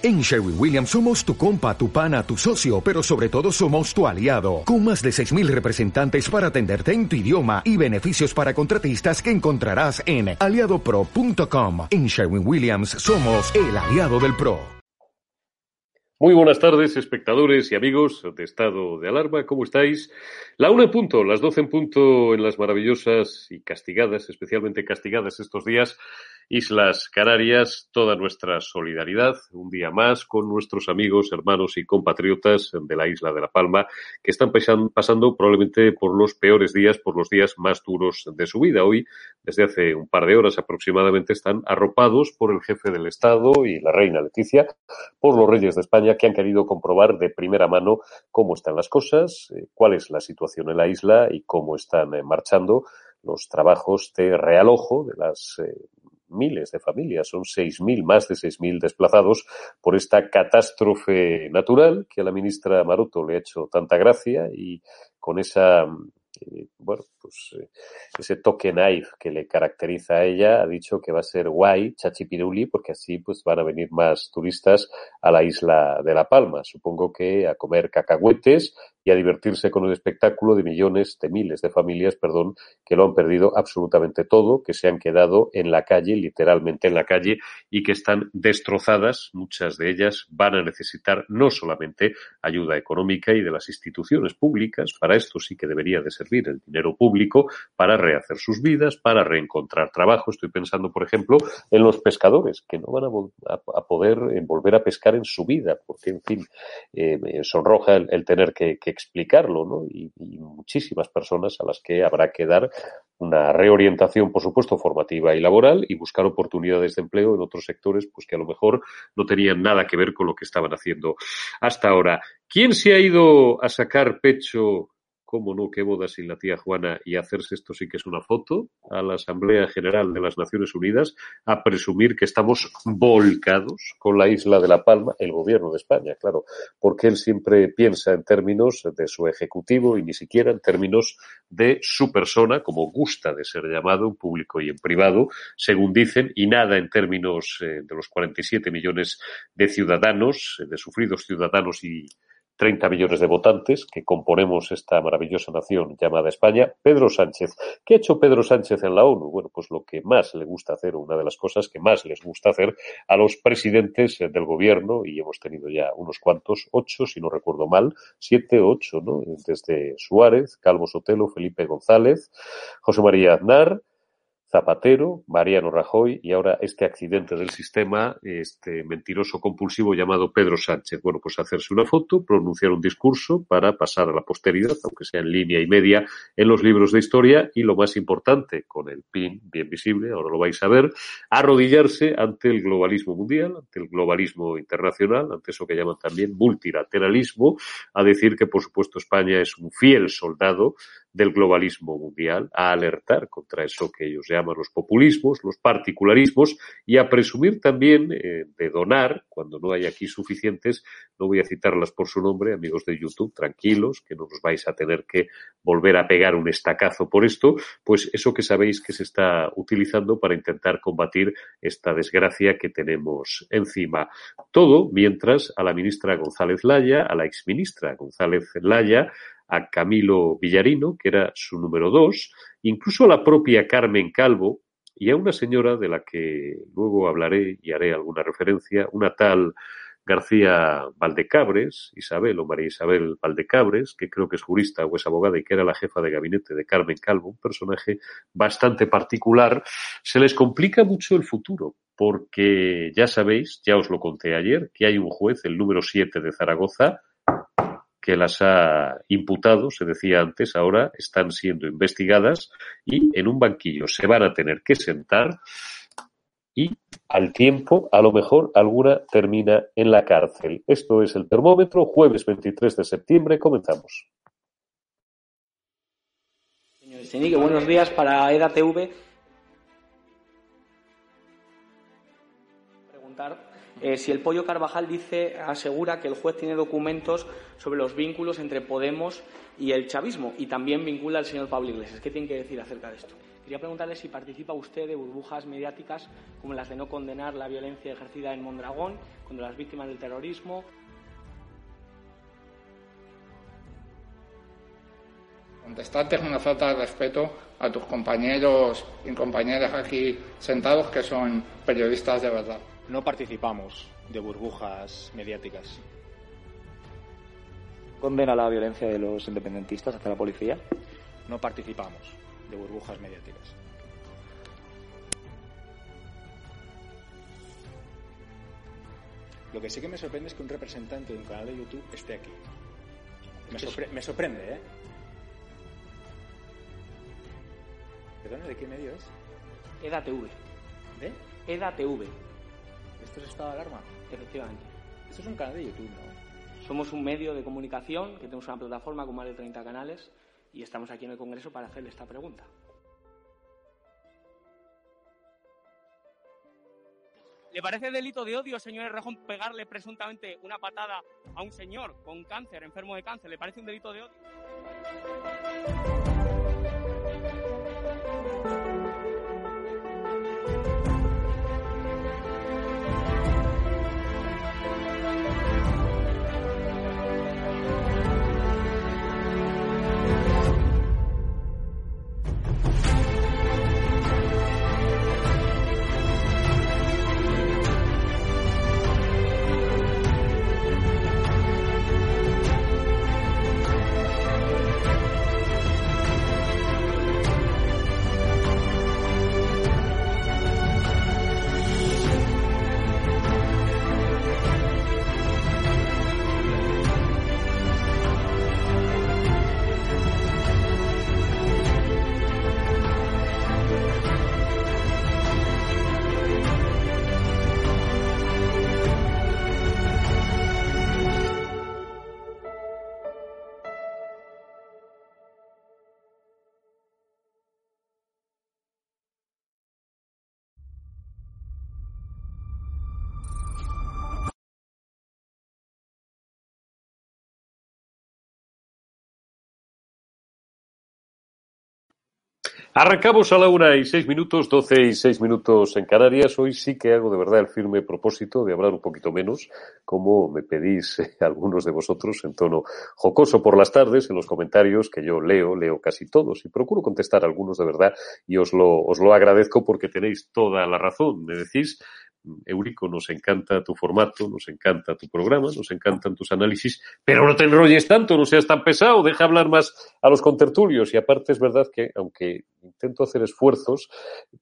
En Sherwin Williams somos tu compa, tu pana, tu socio, pero sobre todo somos tu aliado, con más de 6.000 representantes para atenderte en tu idioma y beneficios para contratistas que encontrarás en aliadopro.com. En Sherwin Williams somos el aliado del PRO. Muy buenas tardes, espectadores y amigos de Estado de Alarma, ¿cómo estáis? La una en punto, las doce en punto en las maravillosas y castigadas, especialmente castigadas estos días, Islas Canarias, toda nuestra solidaridad, un día más con nuestros amigos, hermanos y compatriotas de la isla de La Palma, que están pasando probablemente por los peores días, por los días más duros de su vida. Hoy, desde hace un par de horas aproximadamente, están arropados por el jefe del Estado y la reina Leticia, por los reyes de España, que han querido comprobar de primera mano cómo están las cosas, eh, cuál es la situación en la isla y cómo están eh, marchando los trabajos de realojo de las eh, miles de familias, son 6.000, más de 6.000 desplazados por esta catástrofe natural que a la ministra Maroto le ha hecho tanta gracia y con esa eh, bueno, pues eh, ese toque knife que le caracteriza a ella ha dicho que va a ser guay, chachipiruli, porque así pues van a venir más turistas a la isla de La Palma. Supongo que a comer cacahuetes y a divertirse con el espectáculo de millones, de miles de familias, perdón, que lo han perdido absolutamente todo, que se han quedado en la calle, literalmente en la calle, y que están destrozadas. Muchas de ellas van a necesitar no solamente ayuda económica y de las instituciones públicas, para esto sí que debería de servir el dinero público, para rehacer sus vidas, para reencontrar trabajo. Estoy pensando, por ejemplo, en los pescadores, que no van a, poder eh, volver a pescar en su vida, porque, en fin, eh, sonroja el, tener que, que explicarlo, ¿no? Y, muchísimas personas a las que habrá que dar una reorientación, por supuesto, formativa y laboral y buscar oportunidades de empleo en otros sectores, pues que a lo mejor no tenían nada que ver con lo que estaban haciendo hasta ahora. ¿Quién se ha ido a sacar pecho cómo no, qué boda sin la tía Juana y hacerse esto sí que es una foto a la Asamblea General de las Naciones Unidas a presumir que estamos volcados con la isla de La Palma, el gobierno de España, claro, porque él siempre piensa en términos de su ejecutivo y ni siquiera en términos de su persona, como gusta de ser llamado en público y en privado, según dicen, y nada en términos eh, de los 47 millones de ciudadanos, eh, de sufridos ciudadanos y 30 millones de votantes que componemos esta maravillosa nación llamada España, Pedro Sánchez. ¿Qué ha hecho Pedro Sánchez en la ONU? Bueno, pues lo que más le gusta hacer, una de las cosas que más les gusta hacer a los presidentes del gobierno, y hemos tenido ya unos cuantos, ocho, si no recuerdo mal, siete, ocho, ¿no? Desde Suárez, Calvo Sotelo, Felipe González, José María Aznar, Zapatero, Mariano Rajoy y ahora este accidente del sistema, este mentiroso compulsivo llamado Pedro Sánchez. Bueno, pues hacerse una foto, pronunciar un discurso para pasar a la posteridad, aunque sea en línea y media, en los libros de historia y lo más importante, con el pin bien visible, ahora lo vais a ver, arrodillarse ante el globalismo mundial, ante el globalismo internacional, ante eso que llaman también multilateralismo, a decir que por supuesto España es un fiel soldado del globalismo mundial, a alertar contra eso que ellos llaman los populismos, los particularismos y a presumir también eh, de donar, cuando no hay aquí suficientes, no voy a citarlas por su nombre, amigos de YouTube, tranquilos, que no nos vais a tener que volver a pegar un estacazo por esto, pues eso que sabéis que se está utilizando para intentar combatir esta desgracia que tenemos encima. Todo mientras a la ministra González Laya, a la exministra González Laya, a Camilo Villarino, que era su número dos, incluso a la propia Carmen Calvo y a una señora de la que luego hablaré y haré alguna referencia, una tal García Valdecabres, Isabel o María Isabel Valdecabres, que creo que es jurista o es abogada y que era la jefa de gabinete de Carmen Calvo, un personaje bastante particular, se les complica mucho el futuro, porque ya sabéis, ya os lo conté ayer, que hay un juez, el número 7 de Zaragoza, que las ha imputado, se decía antes, ahora están siendo investigadas y en un banquillo se van a tener que sentar y al tiempo, a lo mejor, alguna termina en la cárcel. Esto es el termómetro, jueves 23 de septiembre, comenzamos. Señor buenos días para EDATV. Preguntar eh, si el Pollo Carvajal dice, asegura que el juez tiene documentos sobre los vínculos entre Podemos y el chavismo y también vincula al señor Pablo Iglesias. ¿Qué tiene que decir acerca de esto? Quería preguntarle si participa usted de burbujas mediáticas como las de no condenar la violencia ejercida en Mondragón contra las víctimas del terrorismo. Contestarte es una falta de respeto a tus compañeros y compañeras aquí sentados que son periodistas de verdad. No participamos de burbujas mediáticas. ¿Condena la violencia de los independentistas hacia la policía? No participamos de burbujas mediáticas. Lo que sí que me sorprende es que un representante de un canal de YouTube esté aquí. Me, sorpre me sorprende, ¿eh? ¿Perdón? ¿De qué medio es? EDATV. ¿De? EDATV. ¿Esto es estado de alarma? Efectivamente. Esto es un canal de YouTube, ¿no? Somos un medio de comunicación que tenemos una plataforma con más de 30 canales y estamos aquí en el Congreso para hacerle esta pregunta. ¿Le parece delito de odio, señor Rejón, pegarle presuntamente una patada a un señor con cáncer, enfermo de cáncer? ¿Le parece un delito de odio? Arrancamos a la una y seis minutos, doce y seis minutos en Canarias. Hoy sí que hago de verdad el firme propósito de hablar un poquito menos, como me pedís eh, algunos de vosotros en tono jocoso por las tardes en los comentarios que yo leo, leo casi todos y procuro contestar algunos de verdad y os lo, os lo agradezco porque tenéis toda la razón. Me decís Eurico, nos encanta tu formato, nos encanta tu programa, nos encantan tus análisis, pero no te enrolles tanto, no seas tan pesado, deja hablar más a los contertulios. Y aparte es verdad que, aunque intento hacer esfuerzos,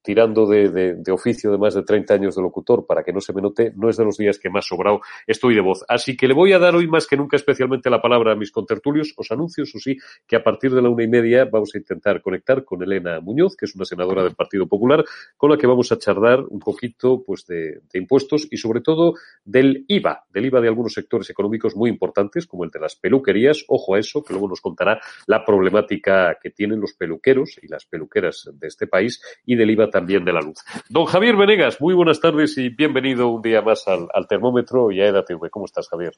tirando de, oficio de más de 30 años de locutor para que no se me note, no es de los días que más sobrado estoy de voz. Así que le voy a dar hoy más que nunca especialmente la palabra a mis contertulios. Os anuncio, eso sí, que a partir de la una y media vamos a intentar conectar con Elena Muñoz, que es una senadora del Partido Popular, con la que vamos a charlar un poquito, pues, de de, impuestos y sobre todo del IVA, del IVA de algunos sectores económicos muy importantes como el de las peluquerías. Ojo a eso, que luego nos contará la problemática que tienen los peluqueros y las peluqueras de este país y del IVA también de la luz. Don Javier Venegas, muy buenas tardes y bienvenido un día más al, al termómetro y a EDATV. ¿Cómo estás, Javier?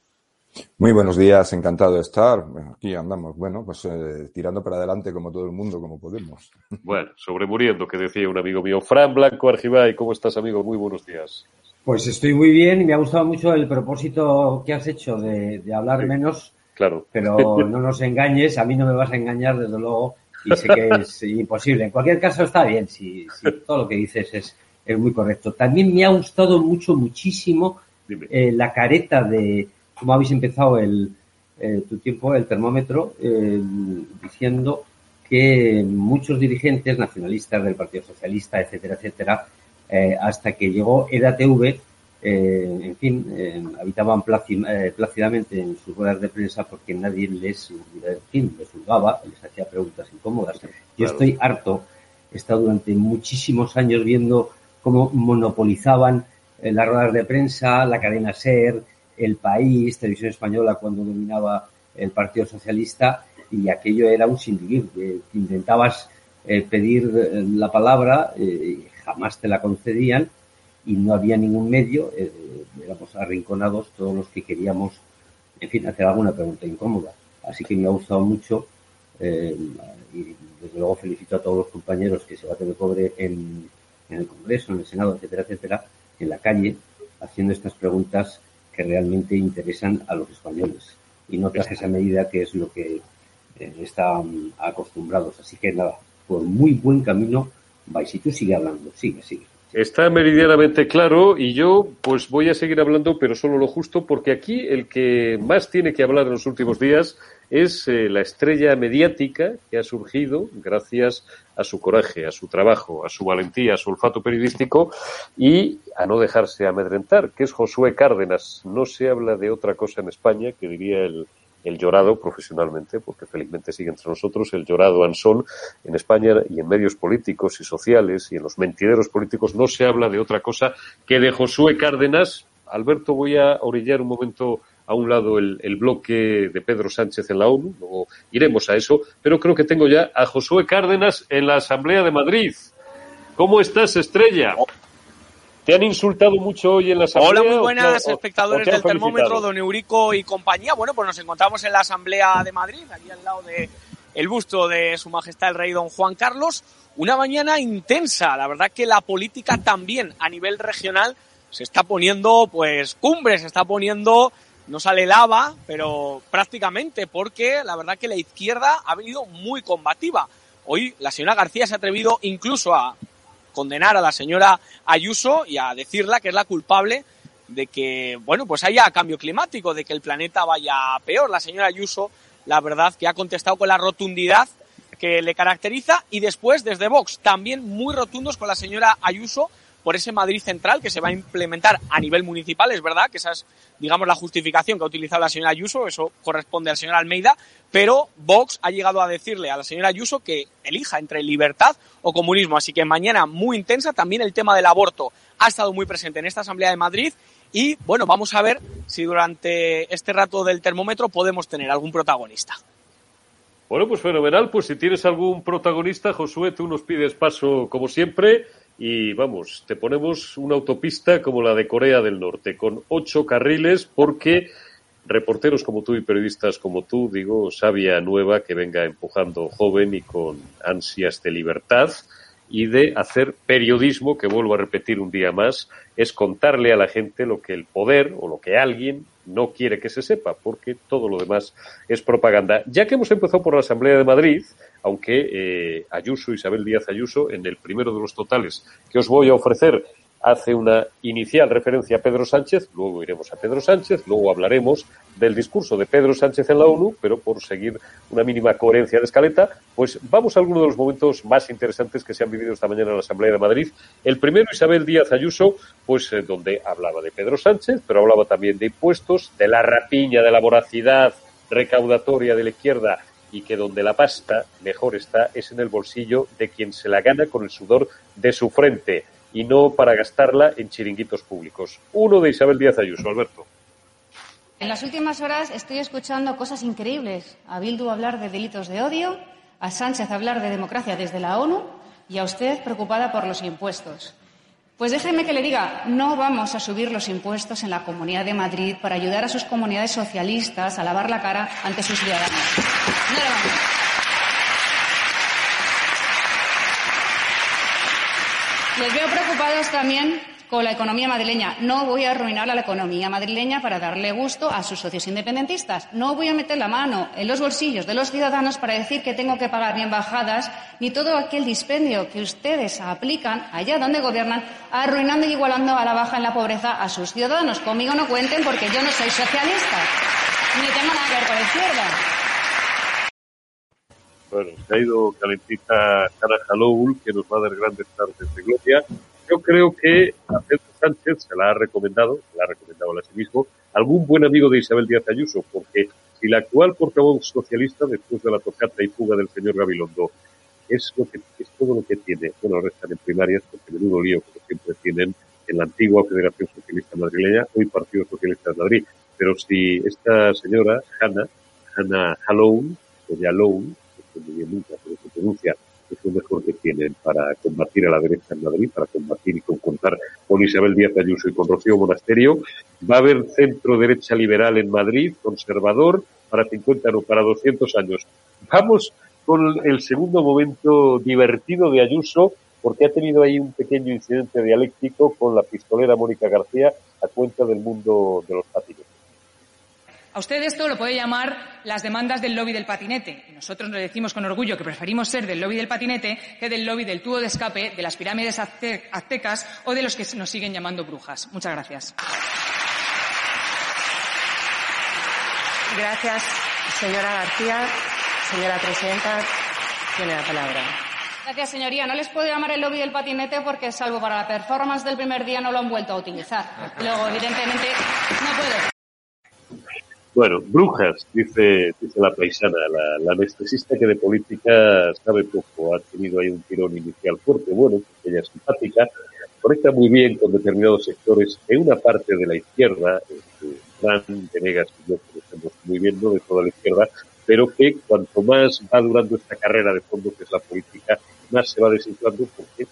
Muy buenos días, encantado de estar. Aquí andamos, bueno, pues eh, tirando para adelante como todo el mundo, como podemos. Bueno, sobremuriendo, que decía un amigo mío. Fran Blanco Argibay, ¿cómo estás, amigo? Muy buenos días. Pues estoy muy bien y me ha gustado mucho el propósito que has hecho de, de hablar sí, menos. Claro. Pero no nos engañes, a mí no me vas a engañar, desde luego, y sé que es imposible. En cualquier caso, está bien, si, si todo lo que dices es, es muy correcto. También me ha gustado mucho, muchísimo, eh, la careta de cómo habéis empezado el, eh, tu tiempo, el termómetro, eh, diciendo que muchos dirigentes nacionalistas del Partido Socialista, etcétera, etcétera, eh, hasta que llegó EDATV, en fin, habitaban plácidamente en sus ruedas de prensa porque nadie les, en fin, les juzgaba, les hacía preguntas incómodas. Yo claro. estoy harto, he estado durante muchísimos años viendo cómo monopolizaban las ruedas de prensa, la cadena SER, el País, Televisión Española cuando dominaba el Partido Socialista y aquello era un sinvivir. Eh, intentabas eh, pedir la palabra, eh, jamás te la concedían y no había ningún medio, eh, éramos arrinconados todos los que queríamos, en fin, hacer alguna pregunta incómoda. Así que me ha gustado mucho eh, y desde luego felicito a todos los compañeros que se baten de cobre en, el Congreso, en el Senado, etcétera, etcétera, en la calle, haciendo estas preguntas que realmente interesan a los españoles. Y no tras esa medida que es lo que eh, están acostumbrados. Así que nada, por muy buen camino vais. Y tú sigue hablando, sigue, sigue. Está meridianamente claro y yo pues voy a seguir hablando, pero solo lo justo, porque aquí el que más tiene que hablar en los últimos días es eh, la estrella mediática que ha surgido gracias a su coraje, a su trabajo, a su valentía, a su olfato periodístico y a no dejarse amedrentar, que es Josué Cárdenas. No se habla de otra cosa en España, que diría el, el llorado profesionalmente, porque felizmente sigue entre nosotros, el llorado Ansón en España y en medios políticos y sociales y en los mentideros políticos no se habla de otra cosa que de Josué Cárdenas. Alberto, voy a orillar un momento a un lado el, el, bloque de Pedro Sánchez en la ONU, luego iremos a eso, pero creo que tengo ya a Josué Cárdenas en la Asamblea de Madrid. ¿Cómo estás, Estrella? ¿Te han insultado mucho hoy en la asamblea? Hola, muy buenas espectadores del termómetro, don Eurico y compañía. Bueno, pues nos encontramos en la Asamblea de Madrid, allí al lado de el busto de Su Majestad el Rey Don Juan Carlos. Una mañana intensa. La verdad que la política también a nivel regional se está poniendo, pues, cumbre, se está poniendo, no sale lava, pero prácticamente, porque la verdad que la izquierda ha venido muy combativa. Hoy la señora García se ha atrevido incluso a condenar a la señora Ayuso y a decirla que es la culpable de que, bueno, pues haya cambio climático, de que el planeta vaya peor. La señora Ayuso, la verdad, que ha contestado con la rotundidad que le caracteriza y después desde Vox también muy rotundos con la señora Ayuso por ese Madrid central que se va a implementar a nivel municipal. Es verdad que esa es, digamos, la justificación que ha utilizado la señora Ayuso, eso corresponde al señor Almeida, pero Vox ha llegado a decirle a la señora Ayuso que elija entre libertad o comunismo. Así que mañana muy intensa también el tema del aborto ha estado muy presente en esta Asamblea de Madrid y bueno, vamos a ver si durante este rato del termómetro podemos tener algún protagonista. Bueno, pues fenomenal. Pues si tienes algún protagonista, Josué, tú nos pides paso como siempre y vamos, te ponemos una autopista como la de Corea del Norte, con ocho carriles, porque reporteros como tú y periodistas como tú, digo, sabia nueva que venga empujando joven y con ansias de libertad y de hacer periodismo, que vuelvo a repetir un día más, es contarle a la gente lo que el poder o lo que alguien no quiere que se sepa, porque todo lo demás es propaganda. Ya que hemos empezado por la Asamblea de Madrid, aunque eh, Ayuso, Isabel Díaz Ayuso, en el primero de los totales que os voy a ofrecer, hace una inicial referencia a Pedro Sánchez, luego iremos a Pedro Sánchez, luego hablaremos del discurso de Pedro Sánchez en la ONU, pero por seguir una mínima coherencia de escaleta, pues vamos a algunos de los momentos más interesantes que se han vivido esta mañana en la Asamblea de Madrid. El primero, Isabel Díaz Ayuso, pues eh, donde hablaba de Pedro Sánchez, pero hablaba también de impuestos, de la rapiña, de la voracidad recaudatoria de la izquierda y que donde la pasta mejor está es en el bolsillo de quien se la gana con el sudor de su frente y no para gastarla en chiringuitos públicos. Uno de Isabel Díaz Ayuso, Alberto. En las últimas horas estoy escuchando cosas increíbles. A Bildu hablar de delitos de odio, a Sánchez hablar de democracia desde la ONU y a usted preocupada por los impuestos. Pues déjeme que le diga, no vamos a subir los impuestos en la Comunidad de Madrid para ayudar a sus comunidades socialistas a lavar la cara ante sus ciudadanos. Les veo preocupados también con la economía madrileña. No voy a arruinar a la economía madrileña para darle gusto a sus socios independentistas. No voy a meter la mano en los bolsillos de los ciudadanos para decir que tengo que pagar ni embajadas ni todo aquel dispendio que ustedes aplican allá donde gobiernan, arruinando y igualando a la baja en la pobreza a sus ciudadanos. Conmigo no cuenten porque yo no soy socialista ni tengo nada que ver con la izquierda. Bueno, se ha ido calentita Cara Haloul, que nos va a dar grandes tardes de gloria. Yo creo que a Pedro Sánchez se la ha recomendado, se la ha recomendado a sí mismo, algún buen amigo de Isabel Díaz Ayuso, porque si la actual portavoz socialista, después de la tocata y fuga del señor Gabilondo, es, lo que, es todo lo que tiene, bueno, ahora están en primarias, porque menudo lío, como siempre tienen en la antigua Federación Socialista Madrileña, hoy Partido Socialista de Madrid. Pero si esta señora, Hanna, Hanna Haloun, o Pronuncia, es lo mejor que tienen para combatir a la derecha en Madrid, para combatir y contar con Isabel Díaz Ayuso y con Rocío Monasterio. Va a haber centro derecha liberal en Madrid, conservador, para 50 no, para 200 años. Vamos con el segundo momento divertido de Ayuso, porque ha tenido ahí un pequeño incidente dialéctico con la pistolera Mónica García a cuenta del mundo de los patinetes. A usted esto lo puede llamar las demandas del lobby del patinete. Y nosotros le decimos con orgullo que preferimos ser del lobby del patinete que del lobby del tubo de escape, de las pirámides aztecas o de los que nos siguen llamando brujas. Muchas gracias. Gracias, señora García. Señora presidenta, tiene la palabra. Gracias, señoría. No les puedo llamar el lobby del patinete porque, salvo para la performance del primer día, no lo han vuelto a utilizar. Luego, evidentemente, no puedo. Bueno, brujas, dice, dice la paisana, la, anestesista que de política sabe poco, ha tenido ahí un tirón inicial fuerte, bueno, ella es simpática, conecta muy bien con determinados sectores en una parte de la izquierda, Fran Venegas y yo conocemos muy bien, no de toda la izquierda, pero que cuanto más va durando esta carrera de fondo que es la política, más se va desinflando porque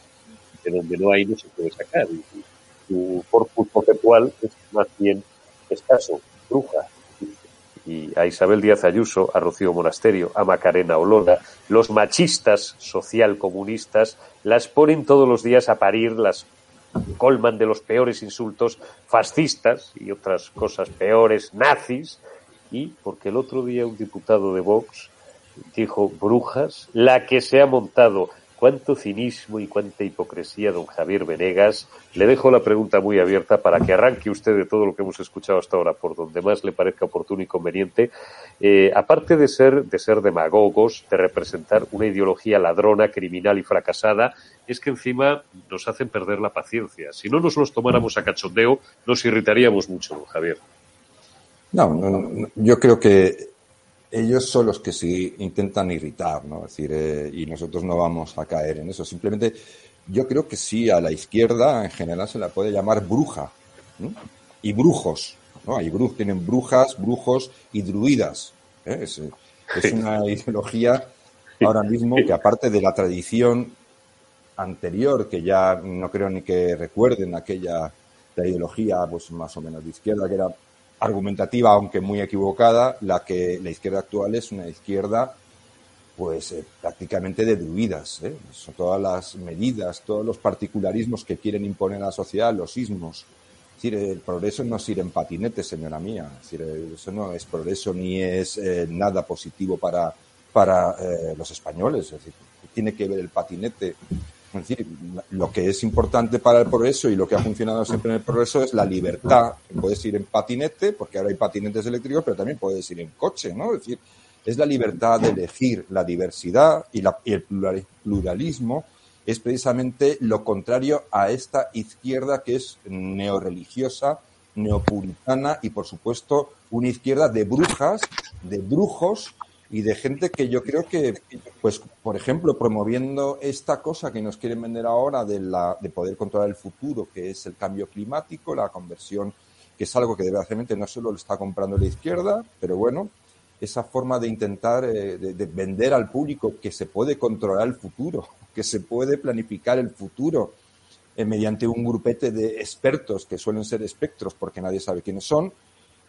de donde no hay no se puede sacar. Y, su corpus conceptual es más bien escaso, bruja. Y a Isabel Díaz Ayuso, a Rocío Monasterio, a Macarena Olona, los machistas social comunistas las ponen todos los días a parir, las colman de los peores insultos fascistas y otras cosas peores, nazis, y porque el otro día un diputado de Vox dijo brujas, la que se ha montado. Cuánto cinismo y cuánta hipocresía, don Javier Venegas. Le dejo la pregunta muy abierta para que arranque usted de todo lo que hemos escuchado hasta ahora, por donde más le parezca oportuno y conveniente. Eh, aparte de ser, de ser demagogos, de representar una ideología ladrona, criminal y fracasada, es que encima nos hacen perder la paciencia. Si no nos los tomáramos a cachondeo, nos irritaríamos mucho, don Javier. No, no, yo creo que ellos son los que sí intentan irritar, ¿no? Es decir, eh, y nosotros no vamos a caer en eso. Simplemente, yo creo que sí, a la izquierda en general se la puede llamar bruja. Y brujos, ¿no? Hay bruj, tienen brujas, brujos y druidas. ¿eh? Es, es una ideología ahora mismo que aparte de la tradición anterior, que ya no creo ni que recuerden aquella la ideología pues más o menos de izquierda, que era argumentativa, aunque muy equivocada, la que la izquierda actual es una izquierda pues eh, prácticamente de druidas. ¿eh? Son todas las medidas, todos los particularismos que quieren imponer a la sociedad, los sismos. Es decir, el progreso no es ir en patinete, señora mía. Es decir, eso no es progreso ni es eh, nada positivo para, para eh, los españoles. Es decir, tiene que ver el patinete es decir, lo que es importante para el progreso y lo que ha funcionado siempre en el progreso es la libertad. Puedes ir en patinete, porque ahora hay patinetes eléctricos, pero también puedes ir en coche, ¿no? Es decir, es la libertad de elegir la diversidad y, el pluralismo es precisamente lo contrario a esta izquierda que es neorreligiosa, neopuritana y, por supuesto, una izquierda de brujas, de brujos y de gente que yo creo que, pues, por ejemplo, promoviendo esta cosa que nos quieren vender ahora de, la, de poder controlar el futuro, que es el cambio climático, la conversión, que es algo que desgraciadamente no solo lo está comprando la izquierda, pero bueno, esa forma de intentar eh, de, vender al público que se puede controlar el futuro, que se puede planificar el futuro eh, mediante un grupete de expertos que suelen ser espectros porque nadie sabe quiénes son,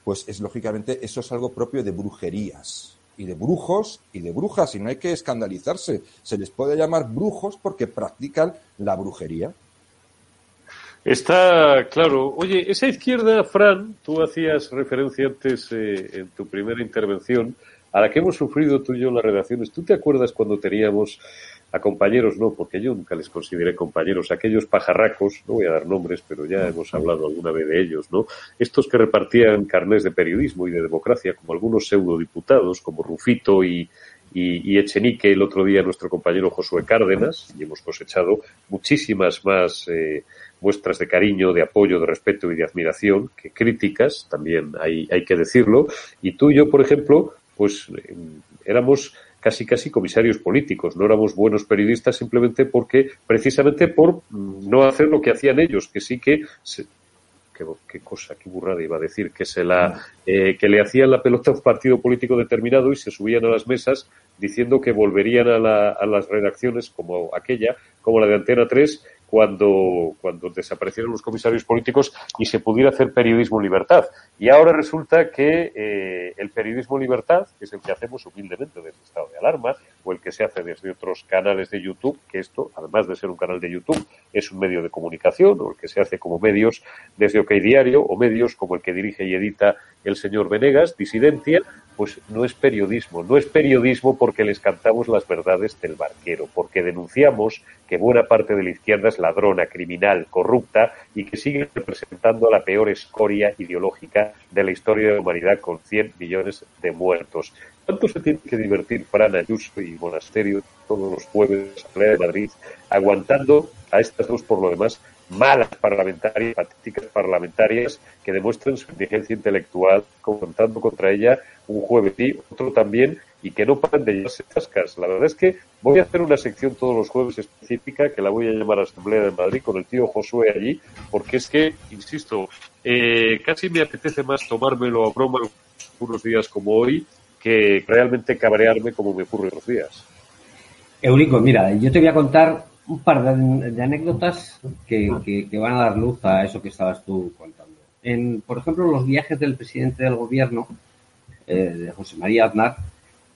pues es lógicamente eso es algo propio de brujerías y de brujos y de brujas, y no hay que escandalizarse. Se les puede llamar brujos porque practican la brujería. Está claro. Oye, esa izquierda, Fran, tú hacías referencia antes eh, en tu primera intervención a la que hemos sufrido tú y yo las redacciones. ¿Tú te acuerdas cuando teníamos a compañeros no, porque yo nunca les consideré compañeros, aquellos pajarracos, no voy a dar nombres, pero ya hemos hablado alguna vez de ellos, ¿no? Estos que repartían carnés de periodismo y de democracia, como algunos pseudodiputados, como Rufito y, Echenique, el otro día nuestro compañero Josué Cárdenas, y hemos cosechado muchísimas más eh, muestras de cariño, de apoyo, de respeto y de admiración que críticas, también hay, hay que decirlo, y tú y yo, por ejemplo, pues eh, éramos casi casi comisarios políticos. No éramos buenos periodistas simplemente porque, precisamente por no hacer lo que hacían ellos, que sí que qué, cosa, qué burrada iba a decir, que se la, eh, que le hacían la pelota a un partido político determinado y se subían a las mesas diciendo que volverían a, la, a las redacciones como aquella, como la de Antena 3, cuando, cuando desaparecieron los comisarios políticos y se pudiera hacer periodismo libertad. Y ahora resulta que eh, el periodismo libertad, que es el que hacemos humildemente desde estado de alarma, o el que se hace desde otros canales de YouTube, que esto, además de ser un canal de YouTube, es un medio de comunicación, o el que se hace como medios desde OK Diario, o medios como el que dirige y edita el señor Venegas, Disidencia, pues no es periodismo. No es periodismo porque les cantamos las verdades del barquero, porque denunciamos que buena parte de la izquierda es ladrona, criminal, corrupta y que sigue representando a la peor escoria ideológica de la historia de la humanidad con 100 millones de muertos. ¿Cuánto se tiene que divertir Fran Ayuso y Monasterio todos los jueves la de Madrid aguantando a estas dos, por lo demás, malas parlamentarias, patéticas parlamentarias, que demuestran su inteligencia intelectual, contando contra ella un jueves y otro también, y que no paran de llevarse tascas. La verdad es que voy a hacer una sección todos los jueves específica, que la voy a llamar Asamblea de Madrid, con el tío Josué allí, porque es que, insisto, eh, casi me apetece más tomármelo a broma unos días como hoy, que realmente cabrearme como me ocurre los días. Eurico, mira, yo te voy a contar un par de, anécdotas que, van a dar luz a eso que estabas tú contando. En, por ejemplo, los viajes del presidente del gobierno, eh, de José María Aznar,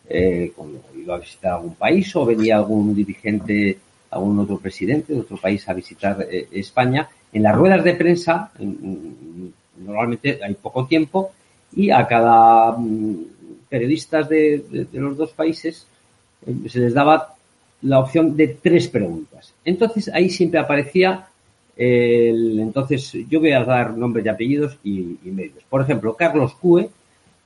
eh, cuando iba a visitar algún país o venía algún dirigente, algún otro presidente de otro país a visitar eh, España, en las ruedas de prensa, normalmente hay poco tiempo, y a cada mm, periodista de, de los dos países se les daba la opción de tres preguntas. Entonces ahí siempre aparecía el, entonces yo voy a dar nombres y apellidos y, medios. Por ejemplo, Carlos Cue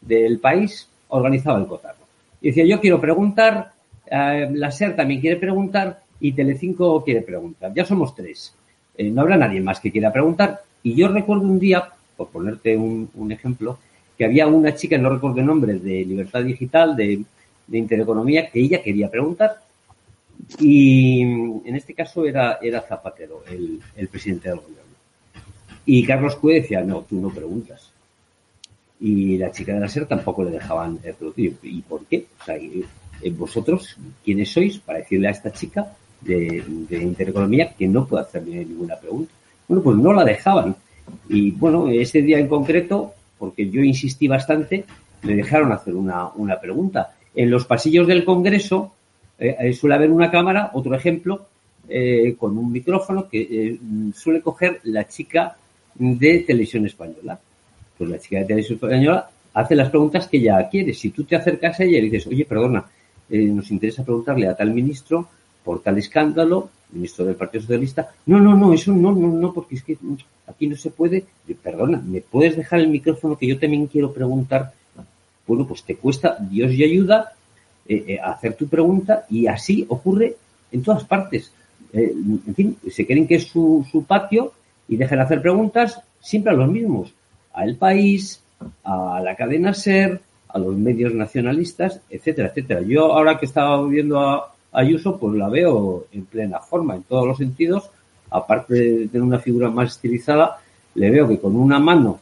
del país organizaba el cotarro. Y decía, yo quiero preguntar, eh, la SER también quiere preguntar y Telecinco quiere preguntar. Ya somos tres. Eh, no habrá nadie más que quiera preguntar. Y yo recuerdo un día, por ponerte un, ejemplo, que había una chica, no recuerdo el nombre, de Libertad Digital, de, de Intereconomía, que ella quería preguntar y en este caso era, era Zapatero, el, presidente del gobierno. Y Carlos Cue decía, no, tú no preguntas. Y la chica de la SER tampoco le dejaban producir. ¿Y por qué? O sea, vosotros, ¿quiénes sois para decirle a esta chica de, de Intereconomía que no puede hacerle ninguna pregunta? Bueno, pues no la dejaban. Y bueno, ese día en concreto, porque yo insistí bastante, le dejaron hacer una, una pregunta. En los pasillos del Congreso eh, suele haber una cámara, otro ejemplo, eh, con un micrófono que eh, suele coger la chica de televisión española. Pues la chica de televisión española hace las preguntas que ella quiere. Si tú te acercas a ella y dices, oye, perdona, nos interesa preguntarle a tal ministro por tal escándalo, ministro del Partido Socialista, no, no, no, eso no, no, no, porque es que aquí no se puede. Perdona, ¿me puedes dejar el micrófono que yo también quiero preguntar? Bueno, pues te cuesta Dios y ayuda eh, eh, hacer tu pregunta y así ocurre en todas partes. Eh, en fin, se creen que es su, su patio y dejan de hacer preguntas siempre a los mismos, a El País, a la cadena SER, a los medios nacionalistas, etcétera, etcétera. Yo ahora que estaba viendo a Ayuso, pues la veo en plena forma, en todos los sentidos, aparte de tener una figura más estilizada, le veo que con una mano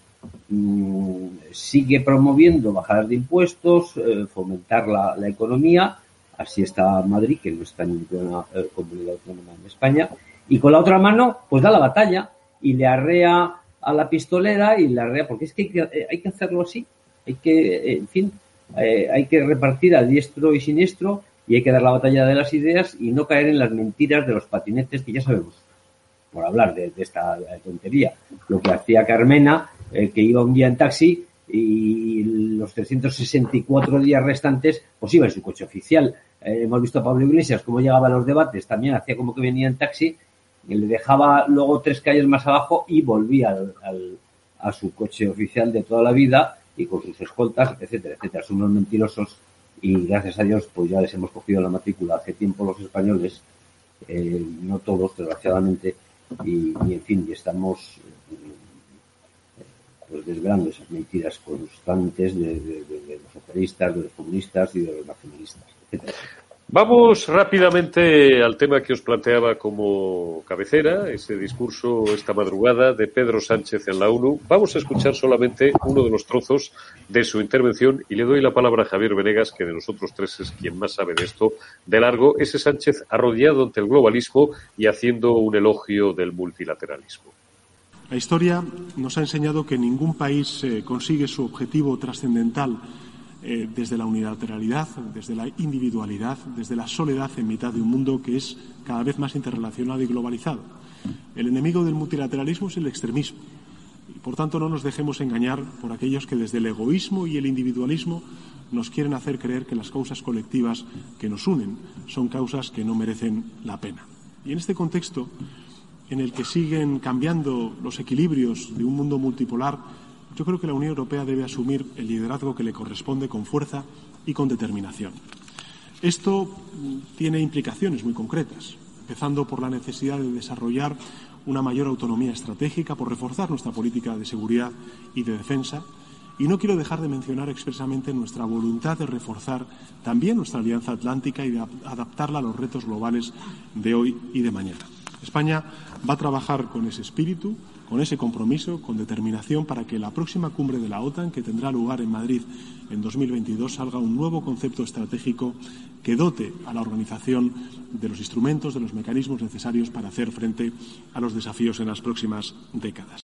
Mm, sigue promoviendo bajadas de impuestos, eh, fomentar la, economía, así está Madrid, que no está en ninguna eh, comunidad autónoma en España, y con la otra mano, pues da la batalla y le arrea a la pistolera y le arrea, porque es que hay que, eh, hacerlo así, hay que, en fin, hay que repartir a diestro y siniestro y hay que dar la batalla de las ideas y no caer en las mentiras de los patinetes que ya sabemos, por hablar de esta tontería. Lo que hacía Carmena que iba un día en taxi y los 364 días restantes pues iba en su coche oficial. Eh, hemos visto a Pablo Iglesias cómo llegaba a los debates, también hacía como que venía en taxi, y le dejaba luego tres calles más abajo y volvía a su coche oficial de toda la vida y con sus escoltas, etcétera, etcétera. Son unos mentirosos y gracias a Dios pues ya les hemos cogido la matrícula hace tiempo los españoles, eh, no todos desgraciadamente, y, y en fin, y estamos pues desvelando esas mentiras constantes de, los socialistas, de los comunistas y de los nacionalistas. Vamos rápidamente al tema que os planteaba como cabecera, ese discurso esta madrugada de Pedro Sánchez en la ONU. Vamos a escuchar solamente uno de los trozos de su intervención y le doy la palabra a Javier Venegas, que de nosotros tres es quien más sabe de esto de largo, ese Sánchez arrodillado ante el globalismo y haciendo un elogio del multilateralismo. La historia nos ha enseñado que ningún país eh, consigue su objetivo trascendental eh, desde la unilateralidad, desde la individualidad, desde la soledad en mitad de un mundo que es cada vez más interrelacionado y globalizado. El enemigo del multilateralismo es el extremismo. Y, por tanto, no nos dejemos engañar por aquellos que desde el egoísmo y el individualismo nos quieren hacer creer que las causas colectivas que nos unen son causas que no merecen la pena. Y en este contexto, en el que siguen cambiando los equilibrios de un mundo multipolar, yo creo que la Unión Europea debe asumir el liderazgo que le corresponde con fuerza y con determinación. Esto tiene implicaciones muy concretas, empezando por la necesidad de desarrollar una mayor autonomía estratégica, por reforzar nuestra política de seguridad y de defensa. Y no quiero dejar de mencionar expresamente nuestra voluntad de reforzar también nuestra alianza atlántica y de adaptarla a los retos globales de hoy y de mañana. España va a trabajar con ese espíritu con ese compromiso, con determinación, para que la próxima cumbre de la OTAN, que tendrá lugar en Madrid en 2022, salga un nuevo concepto estratégico que dote a la organización de los instrumentos, de los mecanismos necesarios para hacer frente a los desafíos en las próximas décadas.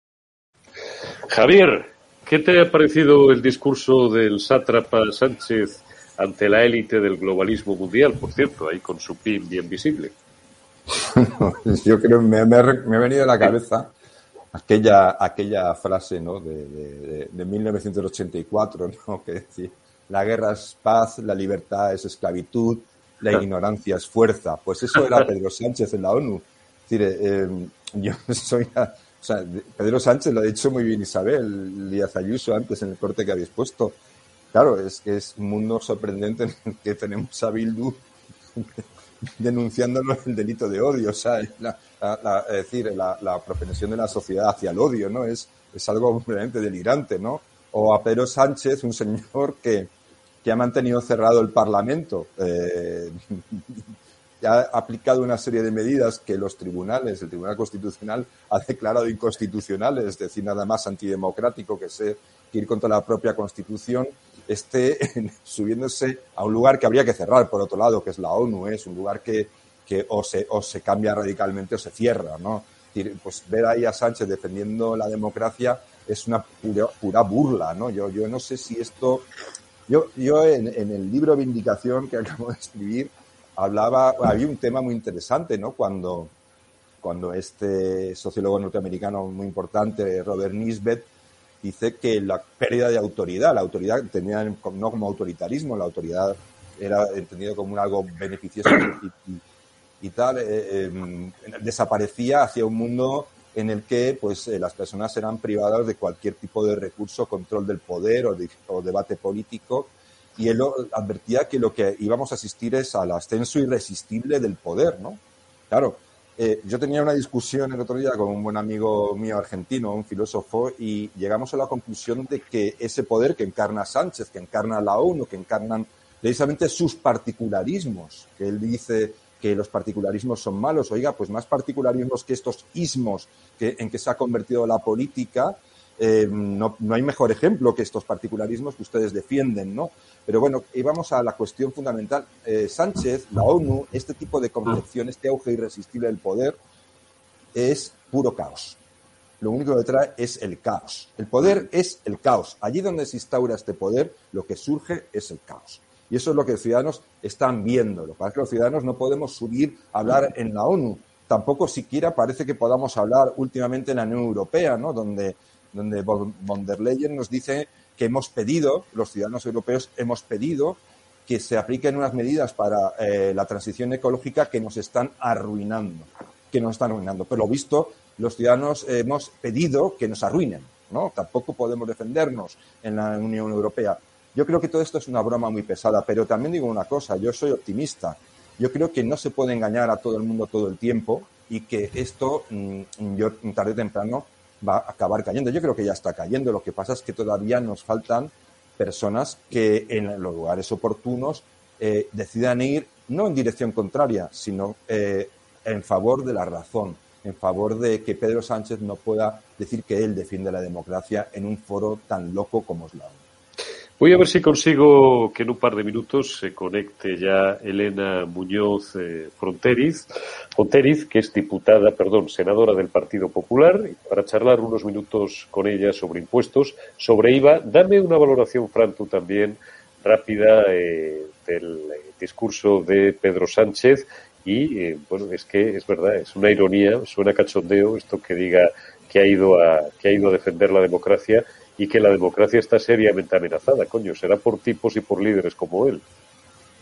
Javier, ¿qué te ha parecido el discurso del sátrapa Sánchez ante la élite del globalismo mundial, por cierto, ahí con su PIB bien visible? Yo creo que me, me, ha venido a la cabeza aquella, aquella frase ¿no? de, de, 1984, ¿no? que decía, la guerra es paz, la libertad es esclavitud, la ignorancia es fuerza. Pues eso era Pedro Sánchez en la ONU. Es decir, eh, yo soy... o sea, Pedro Sánchez lo ha dicho muy bien Isabel Díaz Ayuso antes en el corte que habéis puesto. Claro, es que es un mundo sorprendente en el que tenemos a Bildu denunciándonos el delito de odio, o sea, la, es decir, la, la, propensión de la sociedad hacia el odio, ¿no? Es, es algo realmente delirante, ¿no? O a Pedro Sánchez, un señor que, que ha mantenido cerrado el Parlamento, eh, ha aplicado una serie de medidas que los tribunales, el Tribunal Constitucional, ha declarado inconstitucionales, es decir, nada más antidemocrático que ser que ir contra la propia Constitución esté subiéndose a un lugar que habría que cerrar, por otro lado, que es la ONU, ¿eh? es un lugar que, que o, se, o se cambia radicalmente o se cierra, ¿no? Pues ver ahí a Sánchez defendiendo la democracia es una pura, burla, ¿no? Yo, yo no sé si esto... Yo, yo en, el libro Vindicación que acabo de escribir hablaba, había un tema muy interesante, ¿no? Cuando, cuando este sociólogo norteamericano muy importante, Robert Nisbet, dice que la pérdida de autoridad, la autoridad tenía no como autoritarismo, la autoridad era entendido como algo beneficioso y, tal, eh, em, desaparecía hacia un mundo en el que pues eh, las personas eran privadas de cualquier tipo de recurso, control del poder o, o debate político y él advertía que lo que íbamos a asistir es al ascenso irresistible del poder, ¿no? Claro, eh, yo tenía una discusión el otro día con un buen amigo mío argentino, un filósofo, y llegamos a la conclusión de que ese poder que encarna Sánchez, que encarna la ONU, que encarnan precisamente sus particularismos, que él dice que los particularismos son malos, oiga, pues más particularismos que estos ismos en que se ha convertido la política, eh, no, no, hay mejor ejemplo que estos particularismos que ustedes defienden, ¿no? Pero bueno, íbamos a la cuestión fundamental. Eh, Sánchez, la ONU, este tipo de concepción, este auge irresistible del poder, es puro caos. Lo único que trae es el caos. El poder es el caos. Allí donde se instaura este poder, lo que surge es el caos. Y eso es lo que los ciudadanos están viendo. Lo que pasa es que los ciudadanos no podemos subir a hablar en la ONU. Tampoco siquiera parece que podamos hablar últimamente en la Unión Europea, ¿no? Donde donde von der Leyen nos dice que hemos pedido, los ciudadanos europeos hemos pedido que se apliquen unas medidas para eh, la transición ecológica que nos están arruinando, que nos están arruinando. Pero lo visto, los ciudadanos hemos pedido que nos arruinen, ¿no? Tampoco podemos defendernos en la Unión Europea. Yo creo que todo esto es una broma muy pesada, pero también digo una cosa, yo soy optimista. Yo creo que no se puede engañar a todo el mundo todo el tiempo y que esto, mm, yo tarde o temprano, va a acabar cayendo. Yo creo que ya está cayendo. Lo que pasa es que todavía nos faltan personas que en los lugares oportunos eh, decidan ir no en dirección contraria, sino eh, en favor de la razón, en favor de que Pedro Sánchez no pueda decir que él defiende la democracia en un foro tan loco como es la ONU. Voy a ver si consigo que en un par de minutos se conecte ya Elena Muñoz eh, Fronteriz, Fronteriz, que es diputada, perdón, senadora del Partido Popular, para charlar unos minutos con ella sobre impuestos, sobre IVA. Dame una valoración, Fran, tú también, rápida eh, del discurso de Pedro Sánchez. Y, eh, bueno, es que es verdad, es una ironía, suena cachondeo esto que diga que ha ido a, que ha ido a defender la democracia y que la democracia está seriamente amenazada, coño, será por tipos y por líderes como él.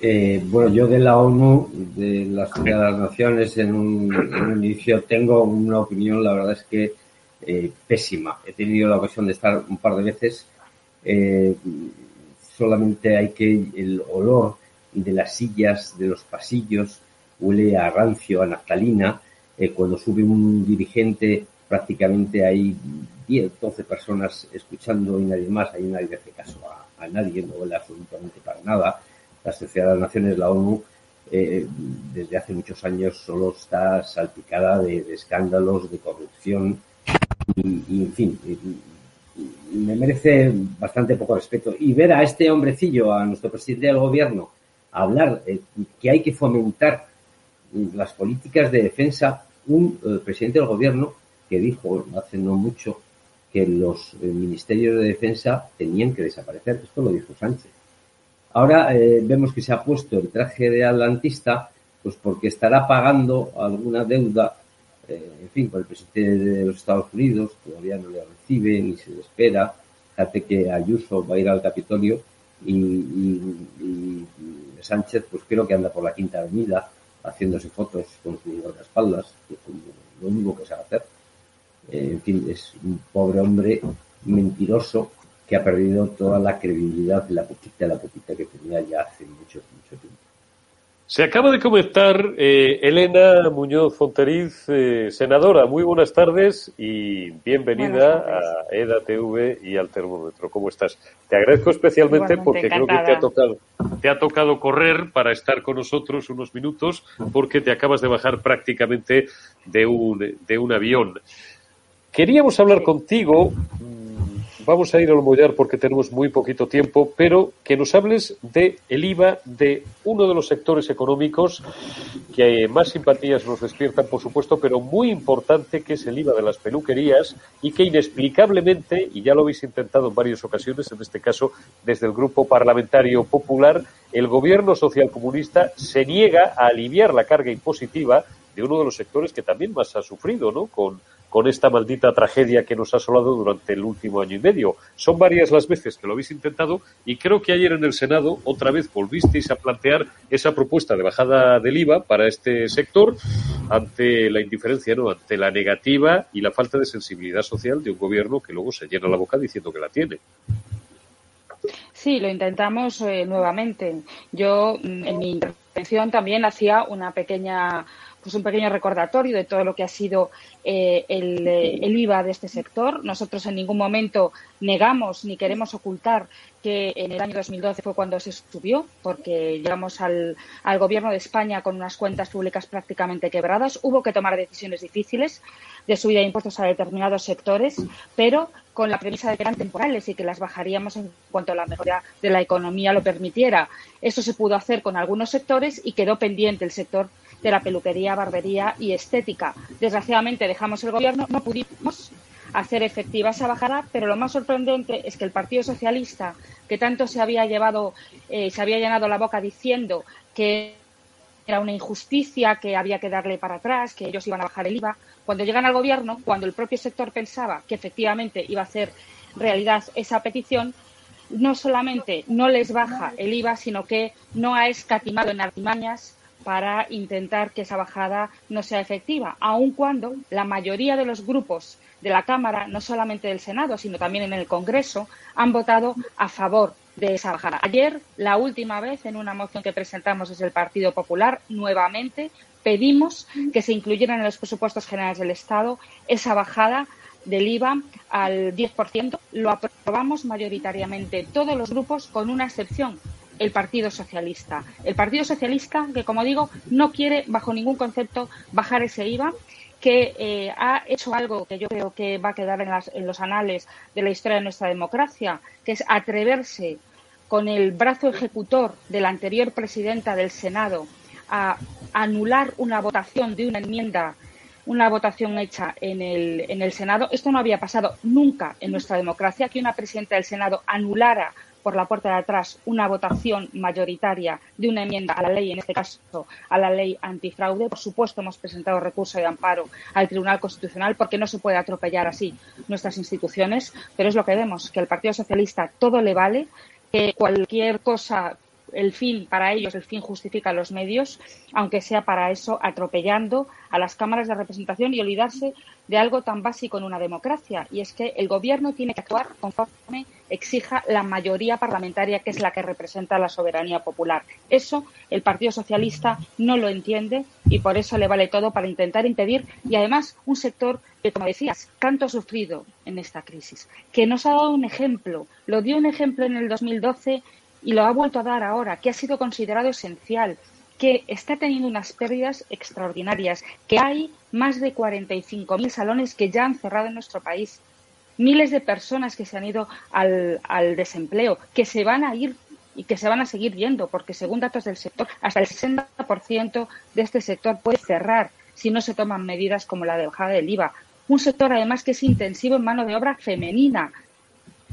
Eh, bueno, yo de la ONU, de las, de las Naciones, en un, inicio tengo una opinión, la verdad es que eh, pésima. He tenido la ocasión de estar un par de veces. Eh, solamente hay que el olor de las sillas, de los pasillos, huele a rancio, a naftalina. cuando sube un dirigente, prácticamente hay 10, 12 personas escuchando y nadie más, ahí nadie hace caso a, nadie, no huele absolutamente para nada. La Sociedad de las Naciones, la ONU, eh, desde hace muchos años solo está salpicada de, escándalos, de corrupción y, en fin, me merece bastante poco respeto. Y ver a este hombrecillo, a nuestro presidente del gobierno, hablar eh, que hay que fomentar las políticas de defensa, un eh, presidente del gobierno que dijo hace no mucho que los eh, ministerios de defensa tenían que desaparecer. Esto lo dijo Sánchez. Ahora eh, vemos que se ha puesto el traje de atlantista, pues porque estará pagando alguna deuda, eh, en fin, con el presidente de los Estados Unidos, todavía no le recibe ni se le espera. Fíjate que Ayuso va a ir al Capitolio y, Sánchez, pues creo que anda por la Quinta Avenida haciéndose fotos con sus guardaespaldas, que es lo único que sabe hacer. Eh, en fin, es un pobre hombre mentiroso que ha perdido toda la credibilidad de la poquita, la poquita que tenía ya hace mucho, mucho tiempo. Se acaba de comentar eh, Elena Muñoz Fonteriz, eh, senadora. Muy buenas tardes y bienvenida a EDA-TV y al termómetro. ¿Cómo estás? Te agradezco especialmente porque creo que te ha, tocado, te ha tocado correr para estar con nosotros unos minutos porque te acabas de bajar prácticamente de un, de un avión. Queríamos hablar contigo, mm, vamos a ir a mollar porque tenemos muy poquito tiempo, pero que nos hables de el IVA de uno de los sectores económicos que más simpatías nos despiertan, por supuesto, pero muy importante, que es el IVA de las peluquerías y que inexplicablemente, y ya lo habéis intentado en varias ocasiones, en este caso desde el Grupo Parlamentario Popular, el gobierno socialcomunista se niega a aliviar la carga impositiva de uno de los sectores que también más ha sufrido, ¿no? Con con esta maldita tragedia que nos ha asolado durante el último año y medio. Son varias las veces que lo habéis intentado y creo que ayer en el Senado otra vez volvisteis a plantear esa propuesta de bajada del IVA para este sector ante la indiferencia, no, ante la negativa y la falta de sensibilidad social de un gobierno que luego se llena la boca diciendo que la tiene. Sí, lo intentamos eh, nuevamente. Yo mm, en mi intervención también hacía una pequeña pues un pequeño recordatorio de todo lo que ha sido eh, eh, el, IVA de este sector. Nosotros en ningún momento negamos ni queremos ocultar que en el año 2012 fue cuando se subió, porque llegamos al, gobierno de España con unas cuentas públicas prácticamente quebradas. Hubo que tomar decisiones difíciles de subida de impuestos a determinados sectores, pero con la premisa de que eran temporales y que las bajaríamos en cuanto la mejora de la economía lo permitiera. Eso se pudo hacer con algunos sectores y quedó pendiente el sector de la peluquería, barbería y estética. Desgraciadamente dejamos el gobierno, no pudimos hacer efectiva esa bajada, pero lo más sorprendente es que el Partido Socialista, que tanto se había llevado, eh, se había llenado la boca diciendo que era una injusticia, que había que darle para atrás, que ellos iban a bajar el IVA, cuando llegan al gobierno, cuando el propio sector pensaba que efectivamente iba a hacer realidad esa petición, no solamente no les baja el IVA, sino que no ha escatimado en artimañas para intentar que esa bajada no sea efectiva, aun cuando la mayoría de los grupos de la Cámara, no solamente del Senado, sino también en el Congreso, han votado a favor de esa bajada. Ayer, la última vez, en una moción que presentamos desde el Partido Popular, nuevamente pedimos que se incluyera en los presupuestos generales del Estado esa bajada del IVA al 10%. Lo aprobamos mayoritariamente todos los grupos, con una excepción, el Partido Socialista. El Partido Socialista, que como digo, no quiere bajo ningún concepto bajar ese IVA, que eh, ha hecho algo que yo creo que va a quedar en, en los anales de la historia de nuestra democracia, que es atreverse con el brazo ejecutor de la anterior presidenta del Senado a anular una votación de una enmienda una votación hecha en el, en el Senado. Esto no había pasado nunca en nuestra democracia, que una presidenta del Senado anulara por la puerta de atrás una votación mayoritaria de una enmienda a la ley, en este caso a la ley antifraude. Por supuesto, hemos presentado recurso de amparo al Tribunal Constitucional porque no se puede atropellar así nuestras instituciones, pero es lo que vemos, que al Partido Socialista todo le vale, que cualquier cosa el fin para ellos, el fin justifica los medios, aunque sea para eso atropellando a las cámaras de representación y olvidarse de algo tan básico en una democracia, y es que el gobierno tiene que actuar conforme exija la mayoría parlamentaria, que es la que representa la soberanía popular. Eso el Partido Socialista no lo entiende y por eso le vale todo para intentar impedir, y además un sector que, como decías, tanto ha sufrido en esta crisis, que nos ha dado un ejemplo, lo dio un ejemplo en el 2012 y lo ha vuelto a dar ahora, que ha sido considerado esencial, que está teniendo unas pérdidas extraordinarias, que hay más de 45.000 salones que ya han cerrado en nuestro país, miles de personas que se han ido al, desempleo, que se van a ir y que se van a seguir yendo, porque según datos del sector, hasta el 60% de este sector puede cerrar si no se toman medidas como la de bajada del IVA. Un sector, además, que es intensivo en mano de obra femenina,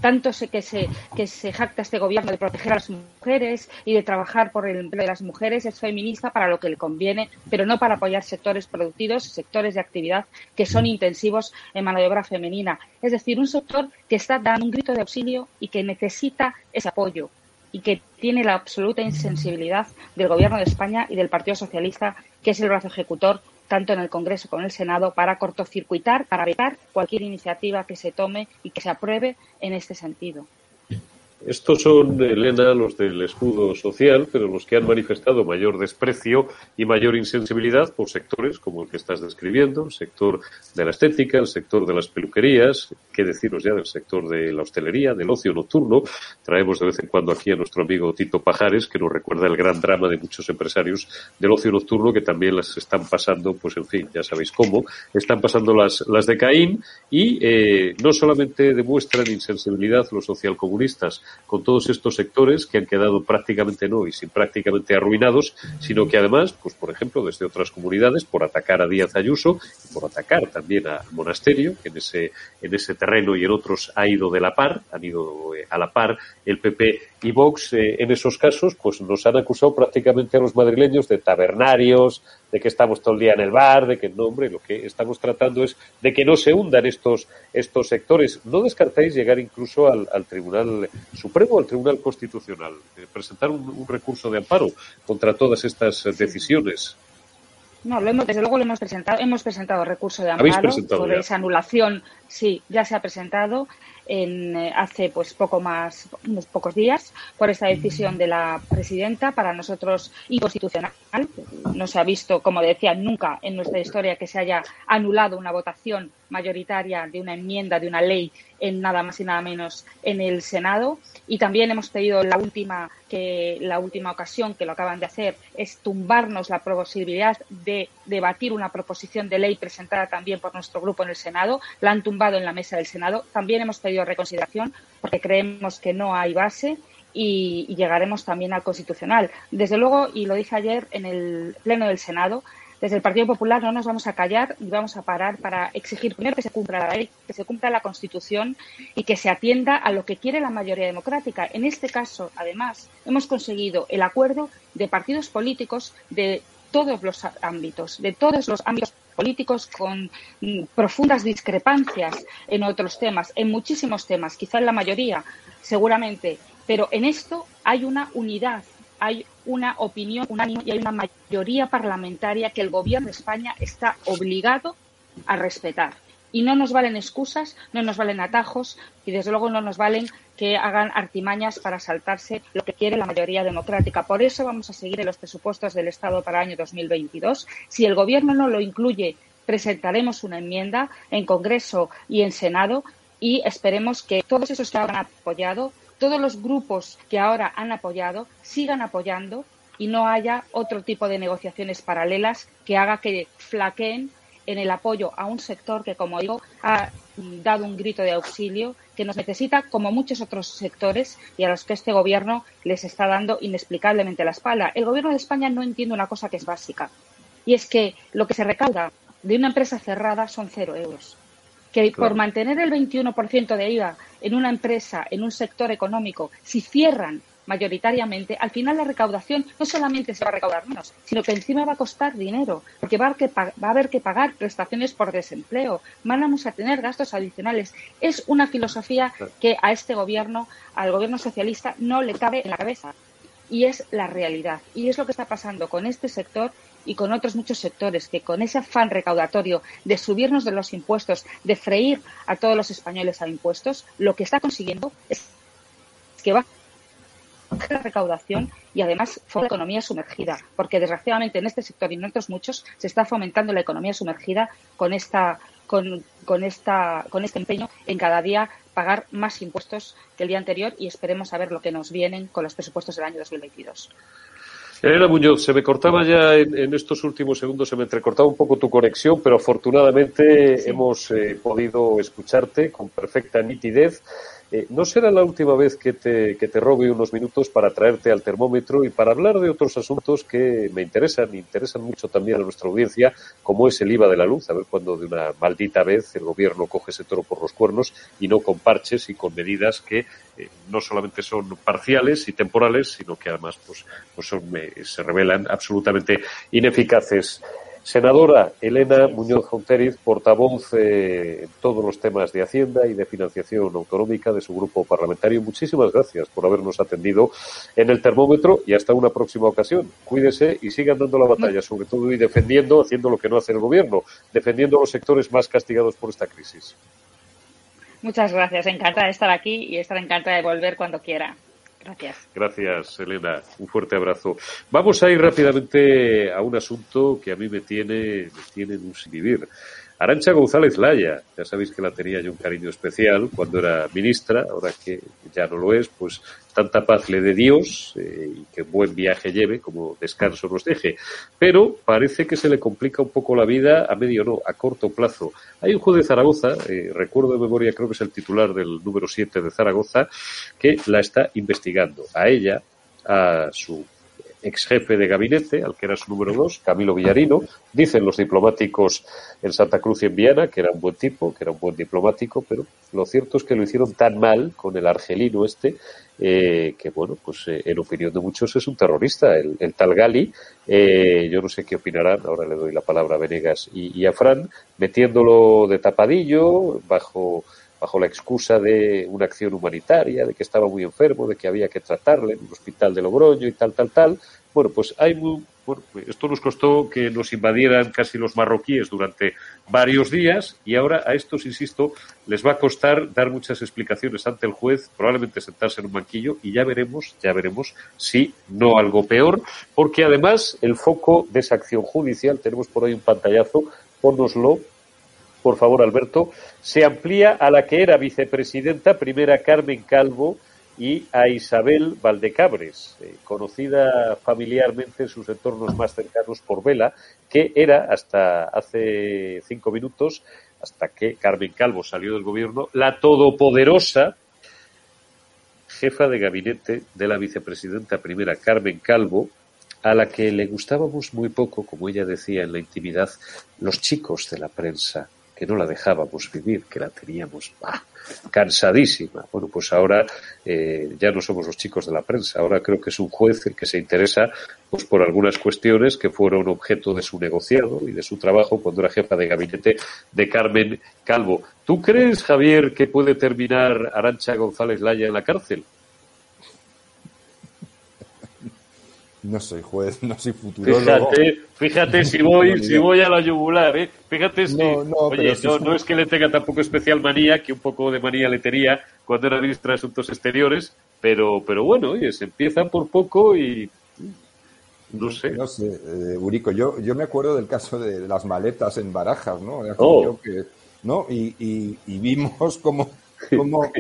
tanto sé que se, que se jacta este gobierno de proteger a las mujeres y de trabajar por el empleo de las mujeres, es feminista para lo que le conviene, pero no para apoyar sectores productivos, sectores de actividad que son intensivos en mano de obra femenina. Es decir, un sector que está dando un grito de auxilio y que necesita ese apoyo y que tiene la absoluta insensibilidad del Gobierno de España y del Partido Socialista, que es el brazo ejecutor tanto en el Congreso como en el Senado, para cortocircuitar, para vetar cualquier iniciativa que se tome y que se apruebe en este sentido. Estos son, Elena, los del escudo social, pero los que han manifestado mayor desprecio y mayor insensibilidad por sectores como el que estás describiendo, el sector de la estética, el sector de las peluquerías, qué deciros ya del sector de la hostelería, del ocio nocturno. Traemos de vez en cuando aquí a nuestro amigo Tito Pajares, que nos recuerda el gran drama de muchos empresarios del ocio nocturno que también las están pasando, pues en fin, ya sabéis cómo, están pasando las, las de Caín y eh, no solamente demuestran insensibilidad los socialcomunistas, con todos estos sectores que han quedado prácticamente no y sin prácticamente arruinados, sino que además, pues por ejemplo, desde otras comunidades, por atacar a Díaz Ayuso y por atacar también a Monasterio, que en ese, en ese terreno y en otros ha ido de la par, han ido eh, a la par el PP y Vox eh, en esos casos, pues nos han acusado prácticamente a los madrileños de tabernarios, de que estamos todo el día en el bar, de que no, hombre, lo que estamos tratando es de que no se hundan estos, estos sectores. ¿No descartáis llegar incluso al, Tribunal Supremo, al Tribunal Constitucional, eh, presentar un, recurso de amparo contra todas estas decisiones? No, lo hemos, desde luego lo hemos presentado. Hemos presentado recurso de amparo sobre esa anulación. Sí, ya se ha presentado en, eh, hace pues poco más, unos pocos días, por esta decisión de la presidenta, para nosotros inconstitucional. No se ha visto, como decía, nunca en nuestra historia que se haya anulado una votación mayoritaria de una enmienda, de una ley, en nada más y nada menos en el Senado. Y también hemos pedido la última, que, la última ocasión que lo acaban de hacer es tumbarnos la posibilidad de debatir una proposición de ley presentada también por nuestro grupo en el Senado. La han tumbado en la mesa del Senado. También hemos pedido reconsideración porque creemos que no hay base y, y, llegaremos también al Constitucional. Desde luego, y lo dije ayer en el Pleno del Senado, desde el Partido Popular no nos vamos a callar y vamos a parar para exigir primero que se cumpla la ley, que se cumpla la Constitución y que se atienda a lo que quiere la mayoría democrática. En este caso, además, hemos conseguido el acuerdo de partidos políticos de todos los ámbitos, de todos los ámbitos políticos con mm, profundas discrepancias en otros temas, en muchísimos temas, quizá en la mayoría, seguramente, pero en esto hay una unidad hay una opinión unánime y hay una mayoría parlamentaria que el Gobierno de España está obligado a respetar. Y no nos valen excusas, no nos valen atajos y desde luego no nos valen que hagan artimañas para saltarse lo que quiere la mayoría democrática. Por eso vamos a seguir en los presupuestos del Estado para el año 2022. Si el Gobierno no lo incluye, presentaremos una enmienda en Congreso y en Senado y esperemos que todos esos que hayan apoyado todos los grupos que ahora han apoyado sigan apoyando y no haya otro tipo de negociaciones paralelas que haga que flaqueen en el apoyo a un sector que, como digo, ha dado un grito de auxilio que nos necesita como muchos otros sectores y a los que este gobierno les está dando inexplicablemente la espalda. El gobierno de España no entiende una cosa que es básica y es que lo que se recauda de una empresa cerrada son cero euros. Que por mantener el 21% de IVA en una empresa, en un sector económico, si cierran mayoritariamente, al final la recaudación no solamente se va a recaudar menos, sino que encima va a costar dinero, porque va a, haber que pagar prestaciones por desempleo, vamos a tener gastos adicionales. Es una filosofía que a este gobierno, al gobierno socialista, no le cabe en la cabeza. Y es la realidad. Y es lo que está pasando con este sector y con otros muchos sectores que con ese afán recaudatorio de subirnos de los impuestos, de freír a todos los españoles a impuestos, lo que está consiguiendo es que va la recaudación y además fue la economía sumergida, porque desgraciadamente en este sector y en otros muchos se está fomentando la economía sumergida con esta con, con esta con este empeño en cada día pagar más impuestos que el día anterior y esperemos a ver lo que nos vienen con los presupuestos del año 2022. Elena Muñoz, se me cortaba ya en, estos últimos segundos, se me entrecortaba un poco tu conexión, pero afortunadamente hemos eh, podido escucharte con perfecta nitidez. Eh, no será la última vez que te, que te robe unos minutos para traerte al termómetro y para hablar de otros asuntos que me interesan, interesan mucho también a nuestra audiencia, como es el IVA de la luz, a ver cuando de una maldita vez el gobierno coge ese toro por los cuernos y no con parches y con medidas que eh, no solamente son parciales y temporales, sino que además pues, pues son, eh, se revelan absolutamente ineficaces. Senadora Elena Muñoz Jonteriz, portavoz en todos los temas de Hacienda y de financiación autonómica de su grupo parlamentario. Muchísimas gracias por habernos atendido en el termómetro y hasta una próxima ocasión. Cuídese y sigan dando la batalla, sobre todo y defendiendo, haciendo lo que no hace el gobierno, defendiendo los sectores más castigados por esta crisis. Muchas gracias. Encantada de estar aquí y estar encantada de volver cuando quiera. Gracias. Gracias, Elena. Un fuerte abrazo. Vamos a ir rápidamente a un asunto que a mí me tiene, me tiene un sin vivir. Arancha González Laya, ya sabéis que la tenía yo un cariño especial cuando era ministra, ahora que ya no lo es, pues tanta paz le dé Dios eh, y que buen viaje lleve, como descanso nos deje. Pero parece que se le complica un poco la vida a medio no, a corto plazo. Hay un juez de Zaragoza, eh, recuerdo de memoria, creo que es el titular del número 7 de Zaragoza, que la está investigando. A ella, a su ex jefe de gabinete, al que era su número dos, Camilo Villarino. Dicen los diplomáticos en Santa Cruz y en Viana que era un buen tipo, que era un buen diplomático, pero lo cierto es que lo hicieron tan mal con el argelino este, eh, que bueno, pues eh, en opinión de muchos es un terrorista, el, tal Gali. Eh, yo no sé qué opinarán, ahora le doy la palabra a Venegas y, y a Fran, metiéndolo de tapadillo, bajo bajo la excusa de una acción humanitaria, de que estaba muy enfermo, de que había que tratarle en un hospital de Logroño y tal, tal, tal. Bueno, pues hay muy, bueno, esto nos costó que nos invadieran casi los marroquíes durante varios días y ahora a estos, insisto, les va a costar dar muchas explicaciones ante el juez, probablemente sentarse en un banquillo y ya veremos, ya veremos si no algo peor, porque además el foco de esa acción judicial, tenemos por ahí un pantallazo, pónoslo, por favor, Alberto, se amplía a la que era vicepresidenta primera Carmen Calvo y a Isabel Valdecabres, eh, conocida familiarmente en sus entornos más cercanos por Vela, que era hasta hace cinco minutos, hasta que Carmen Calvo salió del gobierno, la todopoderosa jefa de gabinete de la vicepresidenta primera Carmen Calvo, a la que le gustábamos muy poco, como ella decía en la intimidad, los chicos de la prensa que no la dejábamos vivir, que la teníamos cansadísima. Bueno, pues ahora eh, ya no somos los chicos de la prensa, ahora creo que es un juez el que se interesa pues por algunas cuestiones que fueron objeto de su negociado y de su trabajo cuando era jefa de gabinete de Carmen Calvo. ¿Tú crees, Javier, que puede terminar Arancha González Laya en la cárcel? No soy juez, no soy futurólogo. Fíjate, fíjate si voy, si voy a la yugular, ¿eh? Fíjate si, no, no, oye, no, es que le tenga tampoco especial manía, que un poco de manía le tenía cuando era ministra de Asuntos Exteriores, pero, pero bueno, oye, se empieza por poco y no sé. No sé, eh, Urico, yo, yo me acuerdo del caso de las maletas en Barajas, ¿no? Oh. ¿no? Y, y, y, vimos cómo, cómo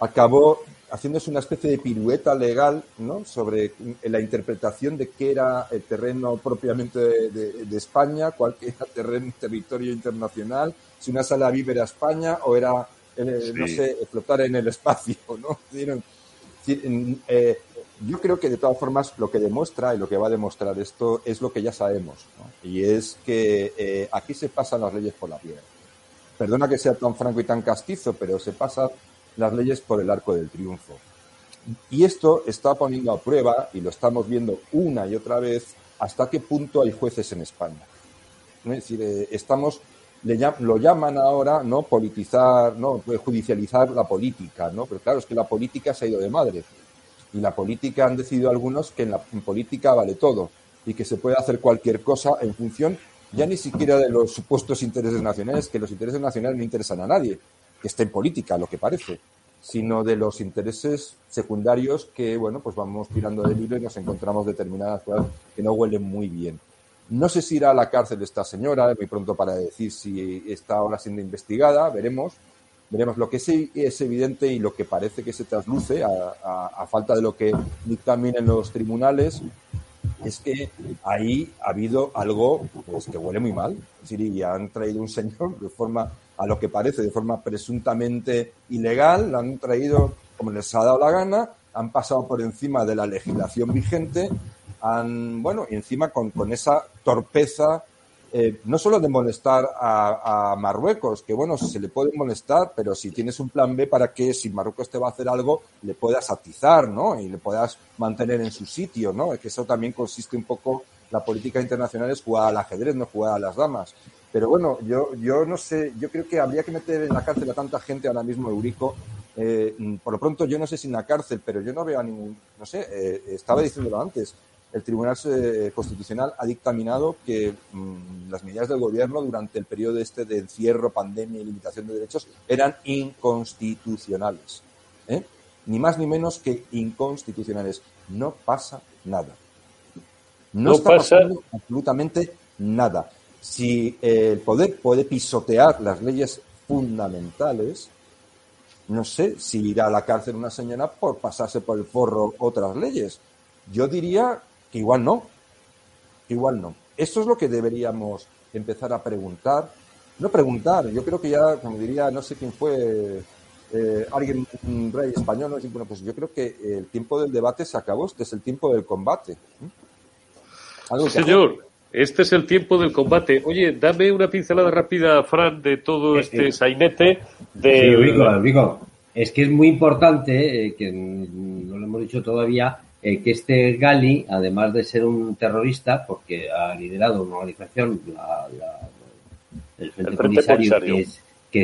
acabó haciéndose una especie de pirueta legal ¿no? sobre la interpretación de qué era el terreno propiamente de, España, cuál era terreno, territorio internacional, si una sala vive era España o era, eh, no sé, flotar en el espacio. ¿no? Eh, yo creo que de todas formas lo que demuestra y lo que va a demostrar esto es lo que ya sabemos, y es que eh, aquí se pasan las leyes por la piedra. Perdona que sea tan franco y tan castizo, pero se pasan las leyes por el arco del triunfo. Y esto está poniendo a prueba, y lo estamos viendo una y otra vez, hasta qué punto hay jueces en España. Es decir, eh, estamos, lo llaman ahora, ¿no? Politizar, ¿no? Judicializar la política, ¿no? Pero claro, es que la política se ha ido de madre. Y la política han decidido algunos que en la política vale todo y que se puede hacer cualquier cosa en función ya ni siquiera de los supuestos intereses nacionales, que los intereses nacionales no interesan a nadie, que esté en política, lo que parece, sino de los intereses secundarios que, bueno, pues vamos tirando del hilo y nos encontramos determinadas cosas que no huelen muy bien. No sé si irá a la cárcel esta señora, muy pronto para decir si está ahora siendo investigada, veremos, veremos lo que sí es evidente y lo que parece que se trasluce a, falta de lo que dictaminen los tribunales es que ahí ha habido algo pues, que huele muy mal. Es decir, y han traído un señor de forma, a lo que parece, de forma presuntamente ilegal, lo han traído como les ha dado la gana, han pasado por encima de la legislación vigente, han, bueno, y encima con, con esa torpeza eh, no solo de molestar a, Marruecos, que bueno, se le puede molestar, pero si tienes un plan B para que si Marruecos te va a hacer algo, le puedas atizar, ¿no? Y le puedas mantener en su sitio, ¿no? Que eso también consiste un poco, la política internacional es jugar al ajedrez, no jugar a las damas. Pero bueno, yo, yo no sé, yo creo que habría que meter en la cárcel a tanta gente ahora mismo, Eurico. Eh, por lo pronto, yo no sé si en la cárcel, pero yo no veo a ningún, no sé, eh, estaba diciéndolo antes, el Tribunal eh, Constitucional ha dictaminado que mm, las medidas del gobierno durante el periodo este de encierro, pandemia y limitación de derechos eran inconstitucionales. ¿eh? Ni más ni menos que inconstitucionales. No pasa nada. No, está pasa... pasando absolutamente nada. Si el poder puede pisotear las leyes fundamentales, no sé si irá a la cárcel una señora por pasarse por el forro otras leyes. Yo diría que igual no, igual no. Eso es lo que deberíamos empezar a preguntar. No preguntar, yo creo que ya, como diría, no sé quién fue, eh, alguien, un rey español, no bueno, pues yo creo que el tiempo del debate se acabó, este es el tiempo del combate. Señor, este es el tiempo del combate. Oye, dame una pincelada rápida, Fran, de todo eh, este eh, sainete de... es que es muy importante, que no lo hemos dicho todavía, eh, que este Gali, además de ser un terrorista, porque ha liderado una organización, el Frente, Polisario, Que,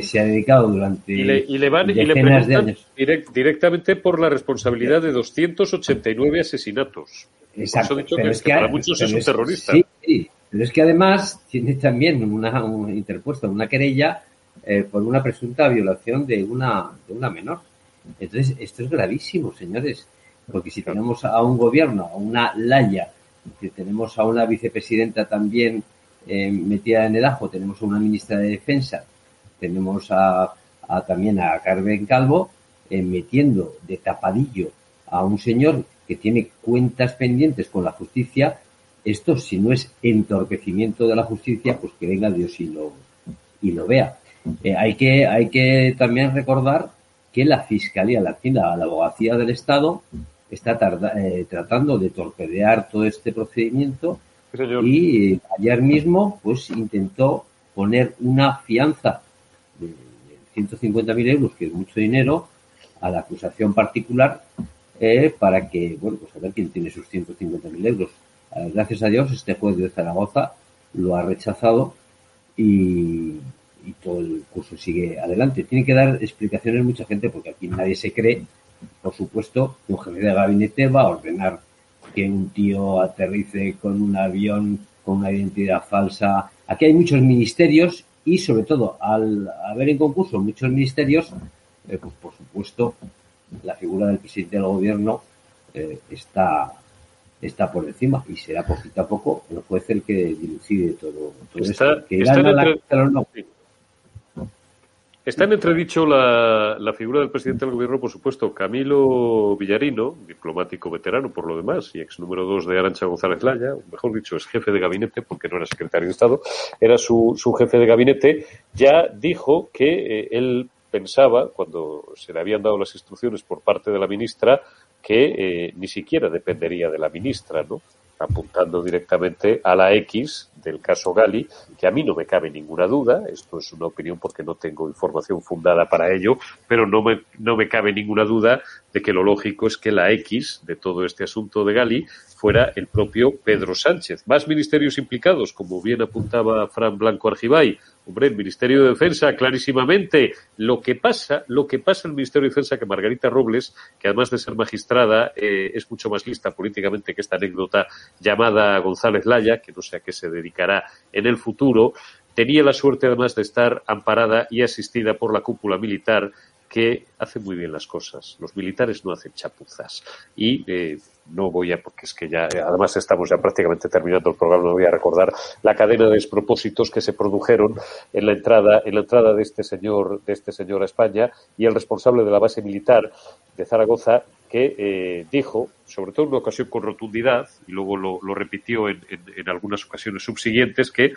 se ha dedicado durante y le, y le van, decenas de años. directamente por la responsabilidad de 289 asesinatos. Exacto. Dicho que, es que, para muchos es un terrorista. Sí, pero es que además tiene también una, interpuesta una querella eh, por una presunta violación de una, de una menor. Entonces, esto es gravísimo, señores. Porque si tenemos a un gobierno, a una Laya, que tenemos a una vicepresidenta también eh, metida en el ajo, tenemos a una ministra de Defensa, tenemos a, también a Carmen Calvo, eh, metiendo de tapadillo a un señor que tiene cuentas pendientes con la justicia, esto si no es entorpecimiento de la justicia, pues que venga Dios y lo, y lo vea. Eh, hay, que, hay que también recordar que la Fiscalía, la, la Abogacía del Estado, está eh, tratando de torpedear todo este procedimiento y ayer mismo pues intentó poner una fianza 150.000 euros, que es mucho dinero, a la acusación particular eh, para que, bueno, pues a ver quién tiene sus 150.000 euros. Eh, gracias a Dios, este juez de Zaragoza lo ha rechazado y, y todo el curso sigue adelante. Tiene que dar explicaciones mucha gente porque aquí nadie se cree por supuesto, un jefe de gabinete va a ordenar que un tío aterrice con un avión con una identidad falsa. Aquí hay muchos ministerios y, sobre todo, al haber en concurso muchos ministerios, eh, pues por supuesto, la figura del presidente del gobierno eh, está está por encima y será poquito a poco el juez el que dilucide todo, todo está, esto. Que Está en entredicho la, la, figura del presidente del gobierno, por supuesto, Camilo Villarino, diplomático veterano por lo demás, y ex número dos de Arancha González Laya, mejor dicho, es jefe de gabinete, porque no era secretario de Estado, era su, su jefe de gabinete, ya dijo que eh, él pensaba, cuando se le habían dado las instrucciones por parte de la ministra, que eh, ni siquiera dependería de la ministra, ¿no? Apuntando directamente a la X del caso Gali, que a mí no me cabe ninguna duda, esto es una opinión porque no tengo información fundada para ello, pero no me, no me cabe ninguna duda de que lo lógico es que la X de todo este asunto de Gali fuera el propio Pedro Sánchez. Más ministerios implicados, como bien apuntaba Fran Blanco Argibay. Hombre, el Ministerio de Defensa, clarísimamente. Lo que pasa, lo que pasa en el Ministerio de Defensa, que Margarita Robles, que además de ser magistrada, eh, es mucho más lista políticamente que esta anécdota llamada González Laya, que no sé a qué se dedicará en el futuro, tenía la suerte además de estar amparada y asistida por la cúpula militar que hace muy bien las cosas. Los militares no hacen chapuzas. Y eh, no voy a, porque es que ya, además estamos ya prácticamente terminando el programa, no voy a recordar la cadena de despropósitos que se produjeron en la entrada, en la entrada de este señor, de este señor a España y el responsable de la base militar de Zaragoza que eh, dijo, sobre todo en una ocasión con rotundidad, y luego lo, repitió en, en, en, algunas ocasiones subsiguientes, que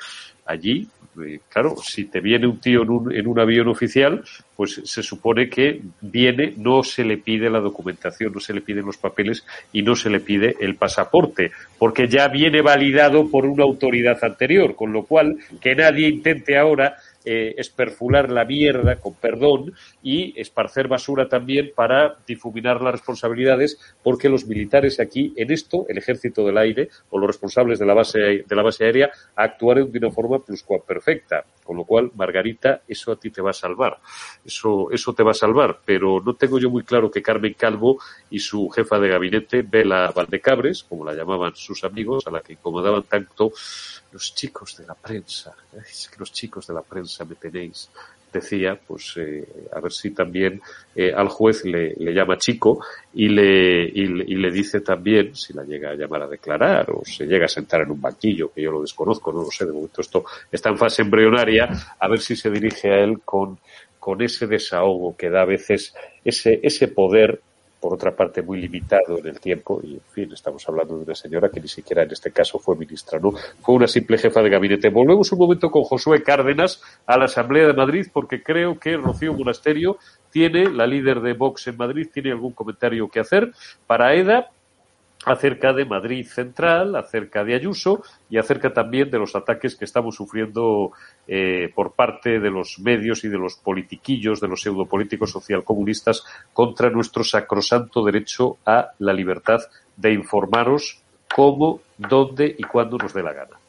allí, eh, claro, si te viene un tío en un, en un avión oficial, pues se supone que viene, no se le pide la documentación, no se le piden los papeles y no se le pide el pasaporte, porque ya viene validado por una autoridad anterior, con lo cual que nadie intente ahora eh, esperfular la mierda, con perdón, y esparcer basura también para difuminar las responsabilidades, porque los militares aquí, en esto, el ejército del aire o los responsables de la base, de la base aérea, actuaron de una forma pluscuamperfecta. Con lo cual, Margarita, eso a ti te va a salvar. Eso, eso te va a salvar. Pero no tengo yo muy claro que Carmen Calvo y su jefa de gabinete, Bela Valdecabres, como la llamaban sus amigos, a la que incomodaban tanto los chicos de la prensa, es que los chicos de la prensa me tenéis, decía, pues eh, a ver si también eh, al juez le, le, llama chico y le, y, y, le dice también, si la llega a llamar a declarar o se llega a sentar en un banquillo, que yo lo desconozco, no lo sé, de momento esto está en fase embrionaria, a ver si se dirige a él con, con ese desahogo que da a veces ese, ese poder por otra parte muy limitado en el tiempo y en fin estamos hablando de una señora que ni siquiera en este caso fue ministra no fue una simple jefa de gabinete. Volvemos un momento con Josué Cárdenas a la Asamblea de Madrid porque creo que Rocío Monasterio tiene la líder de Vox en Madrid tiene algún comentario que hacer. Para EDA acerca de Madrid Central, acerca de Ayuso y acerca también de los ataques que estamos sufriendo eh, por parte de los medios y de los politiquillos, de los pseudopolíticos socialcomunistas contra nuestro sacrosanto derecho a la libertad de informaros cómo, dónde y cuándo nos dé la gana.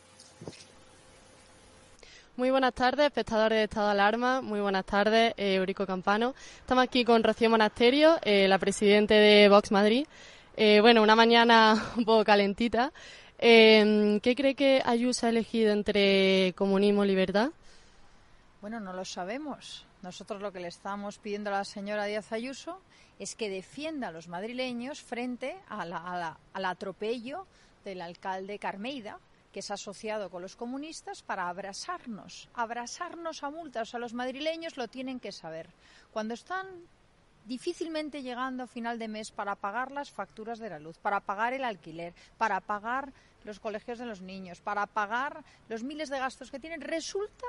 Muy buenas tardes, espectadores de Estado de Alarma. Muy buenas tardes, eh, Eurico Campano. Estamos aquí con Rocío Monasterio, eh, la presidente de Vox Madrid. Eh, bueno, una mañana un poco calentita. Eh, ¿Qué cree que Ayuso ha elegido entre comunismo y libertad? Bueno, no lo sabemos. Nosotros lo que le estamos pidiendo a la señora Díaz Ayuso es que defienda a los madrileños frente a la, a al atropello del alcalde Carmeida, que es asociado con los comunistas para abrasarnos, abrasarnos a multas. O sea, los madrileños lo tienen que saber. Cuando están difícilmente llegando a final de mes para pagar las facturas de la luz, para pagar el alquiler, para pagar los colegios de los niños, para pagar los miles de gastos que tienen, resulta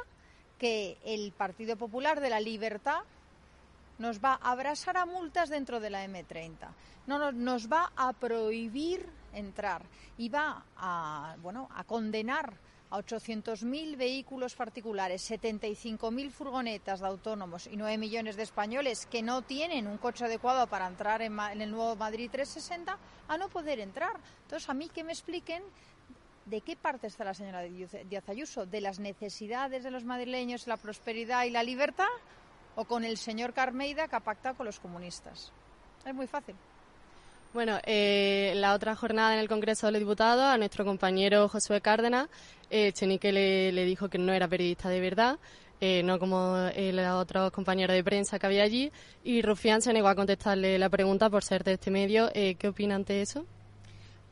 que el Partido Popular de la Libertad nos va a abrasar a multas dentro de la M30. No, no, nos va a prohibir entrar y va a, bueno, a condenar a 800.000 vehículos particulares, 75.000 furgonetas de autónomos y 9 millones de españoles que no tienen un coche adecuado para entrar en, en, el nuevo Madrid 360 a no poder entrar. Entonces, a mí que me expliquen de qué parte está la señora Díaz Ayuso, de las necesidades de los madrileños, la prosperidad y la libertad, o con el señor Carmeida que ha pactado con los comunistas. Es muy fácil. Bueno, eh, la otra jornada en el Congreso de los Diputados, a nuestro compañero Josué Cárdenas, eh, Chenique le, dijo que no era periodista de verdad, eh, no como eh, los otros compañeros de prensa que había allí, y Rufián se negó a contestarle la pregunta por ser de este medio. Eh, ¿Qué opina ante eso?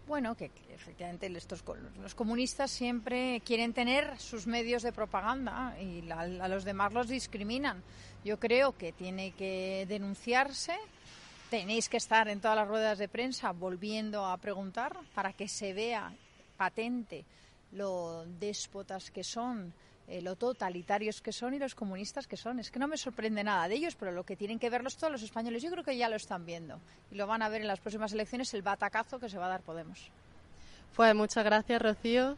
bueno, que, efectivamente estos, los comunistas siempre quieren tener sus medios de propaganda y a los demás los discriminan. Yo creo que tiene que denunciarse, tenéis que estar en todas las ruedas de prensa volviendo a preguntar para que se vea patente lo déspotas que son, eh, lo totalitarios que son y los comunistas que son. Es que no me sorprende nada de ellos, pero lo que tienen que verlos todos los españoles, yo creo que ya lo están viendo y lo van a ver en las próximas elecciones el batacazo que se va a dar Podemos. Pues muchas gracias, Rocío.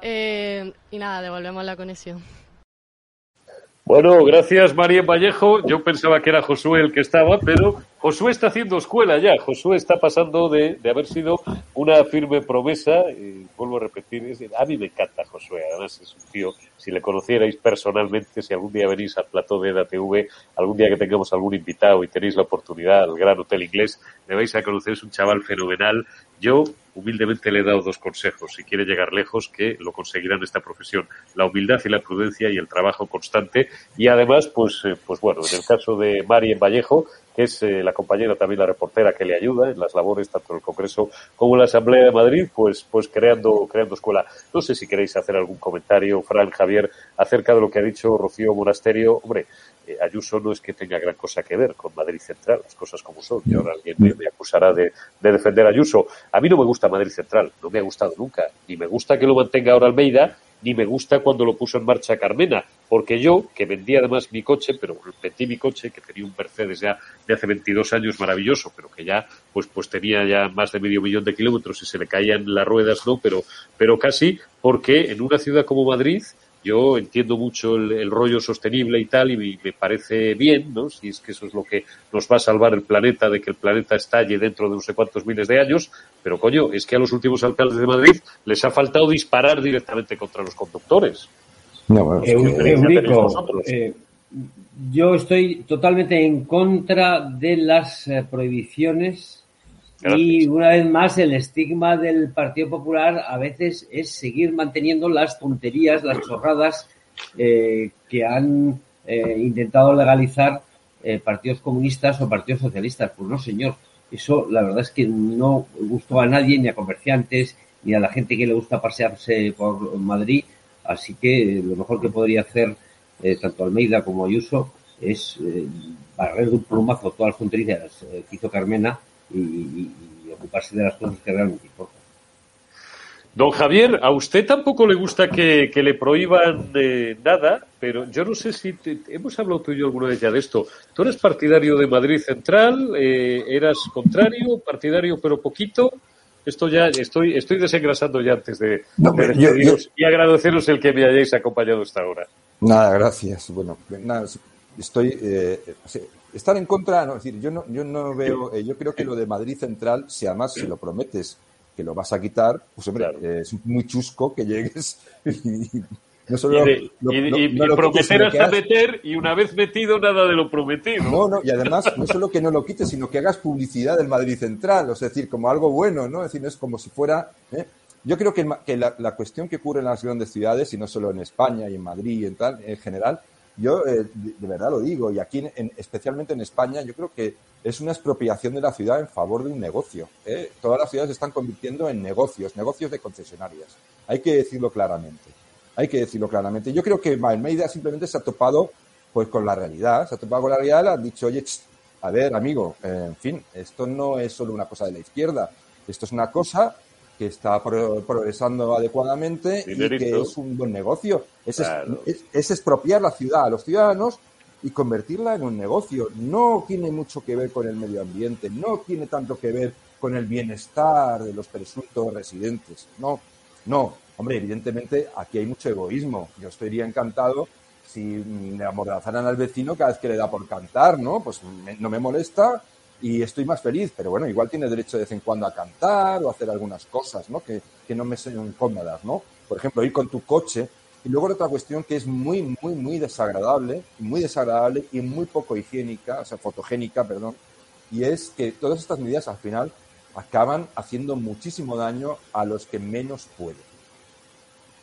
Eh, y nada, devolvemos la conexión. Bueno, gracias María Vallejo. Yo pensaba que era Josué el que estaba, pero Josué está haciendo escuela ya. Josué está pasando de, haber sido una firme promesa, y vuelvo a repetir, a mí me encanta Josué. Además es un tío, si le conocierais personalmente, si algún día venís al plató de EDATV, algún día que tengamos algún invitado y tenéis la oportunidad al Gran Hotel Inglés, me vais a conocer, es un chaval fenomenal. Yo humildemente le he dado dos consejos. Si quiere llegar lejos, que lo conseguirá en esta profesión. La humildad y la prudencia y el trabajo constante. Y además, pues, eh, pues bueno, en el caso de Mari en Vallejo, que es eh, la compañera también la reportera que le ayuda en las labores tanto en el Congreso como en la Asamblea de Madrid, pues, pues creando, creando escuela. No sé si queréis hacer algún comentario, Fran, Javier, acerca de lo que ha dicho Rocío Monasterio. Hombre, eh, Ayuso no es que tenga gran cosa que ver con Madrid Central, las cosas como son. Y ahora alguien me, acusará de, de, defender Ayuso. A mí no me gusta Madrid Central, no me ha gustado nunca. Ni me gusta que lo mantenga ahora Almeida, ni me gusta cuando lo puso en marcha Carmena, porque yo, que vendí además mi coche, pero vendí mi coche, que tenía un Mercedes ya de hace 22 años maravilloso, pero que ya, pues, pues tenía ya más de medio millón de kilómetros y se le caían las ruedas, no, pero, pero casi, porque en una ciudad como Madrid, yo entiendo mucho el, rollo sostenible y tal, y me parece bien, ¿no? Si es que eso es lo que nos va a salvar el planeta, de que el planeta estalle dentro de no sé cuántos miles de años, pero coño, es que a los últimos alcaldes de Madrid les ha faltado disparar directamente contra los conductores. No, eh, yo estoy totalmente en contra de las eh, y una vez más, el estigma del Partido Popular a veces es seguir manteniendo las tonterías, las chorradas eh, que han eh, intentado legalizar eh, partidos comunistas o partidos socialistas. Pues no, señor. Eso la verdad es que no gustó a nadie, ni a comerciantes, ni a la gente que le gusta pasearse por Madrid. Así que lo mejor que podría hacer tanto Almeida como Ayuso es barrer de un plumazo todas las tonterías que hizo Carmena y, ocuparse de las cosas que realmente importan. Don Javier, a usted tampoco le gusta que, le prohíban eh, nada, pero yo no sé si hemos hablado tú y yo alguna vez ya de esto. ¿Tú eres partidario de Madrid Central? Eh, ¿Eras contrario? ¿Partidario pero poquito? Esto ya estoy estoy desengrasando ya antes de, y agradeceros el que me hayáis acompañado hasta ahora. Nada, gracias. Bueno, nada, estoy eh, Estar en contra, no, es decir, yo no, yo no veo, eh, yo creo que lo de Madrid Central, si además si lo prometes que lo vas a quitar, pues hombre, eh, es muy chusco que llegues y, no solo y, prometer hasta meter y una vez metido nada de lo prometido. No, no, y además no solo que no lo quites, sino que hagas publicidad del Madrid Central, es decir, como algo bueno, ¿no? Es decir, es como si fuera... ¿eh? Yo creo que, que la, la, cuestión que ocurre en las grandes ciudades, y no solo en España y en Madrid y en tal, en general, yo eh, de, verdad lo digo, y aquí, especialmente en España, yo creo que es una expropiación de la ciudad en favor de un negocio. ¿eh? Todas las ciudades se están convirtiendo en negocios, negocios de concesionarias. Hay que decirlo claramente. Hay que decirlo claramente. Yo creo que Almeida simplemente se ha topado pues con la realidad, se ha topado con la realidad, le han dicho, oye, a ver, amigo, eh, en fin, esto no es solo una cosa de la izquierda, esto es una cosa que está progresando adecuadamente y que es un buen negocio. Es, es, expropiar la ciudad a los ciudadanos y convertirla en un negocio. No tiene mucho que ver con el medio ambiente, no tiene tanto que ver con el bienestar de los presuntos residentes. No, no. Hombre, evidentemente aquí hay mucho egoísmo. Yo estaría encantado si le amordazaran al vecino cada vez que le da por cantar, ¿no? Pues no me molesta y estoy más feliz, pero bueno, igual tiene derecho de vez en cuando a cantar o a hacer algunas cosas, ¿no? Que, que no me sean cómodas, ¿no? Por ejemplo, ir con tu coche. Y luego otra cuestión que es muy, muy, muy desagradable, muy desagradable y muy poco higiénica, o sea, fotogénica, perdón, y es que todas estas medidas al final acaban haciendo muchísimo daño a los que menos pueden.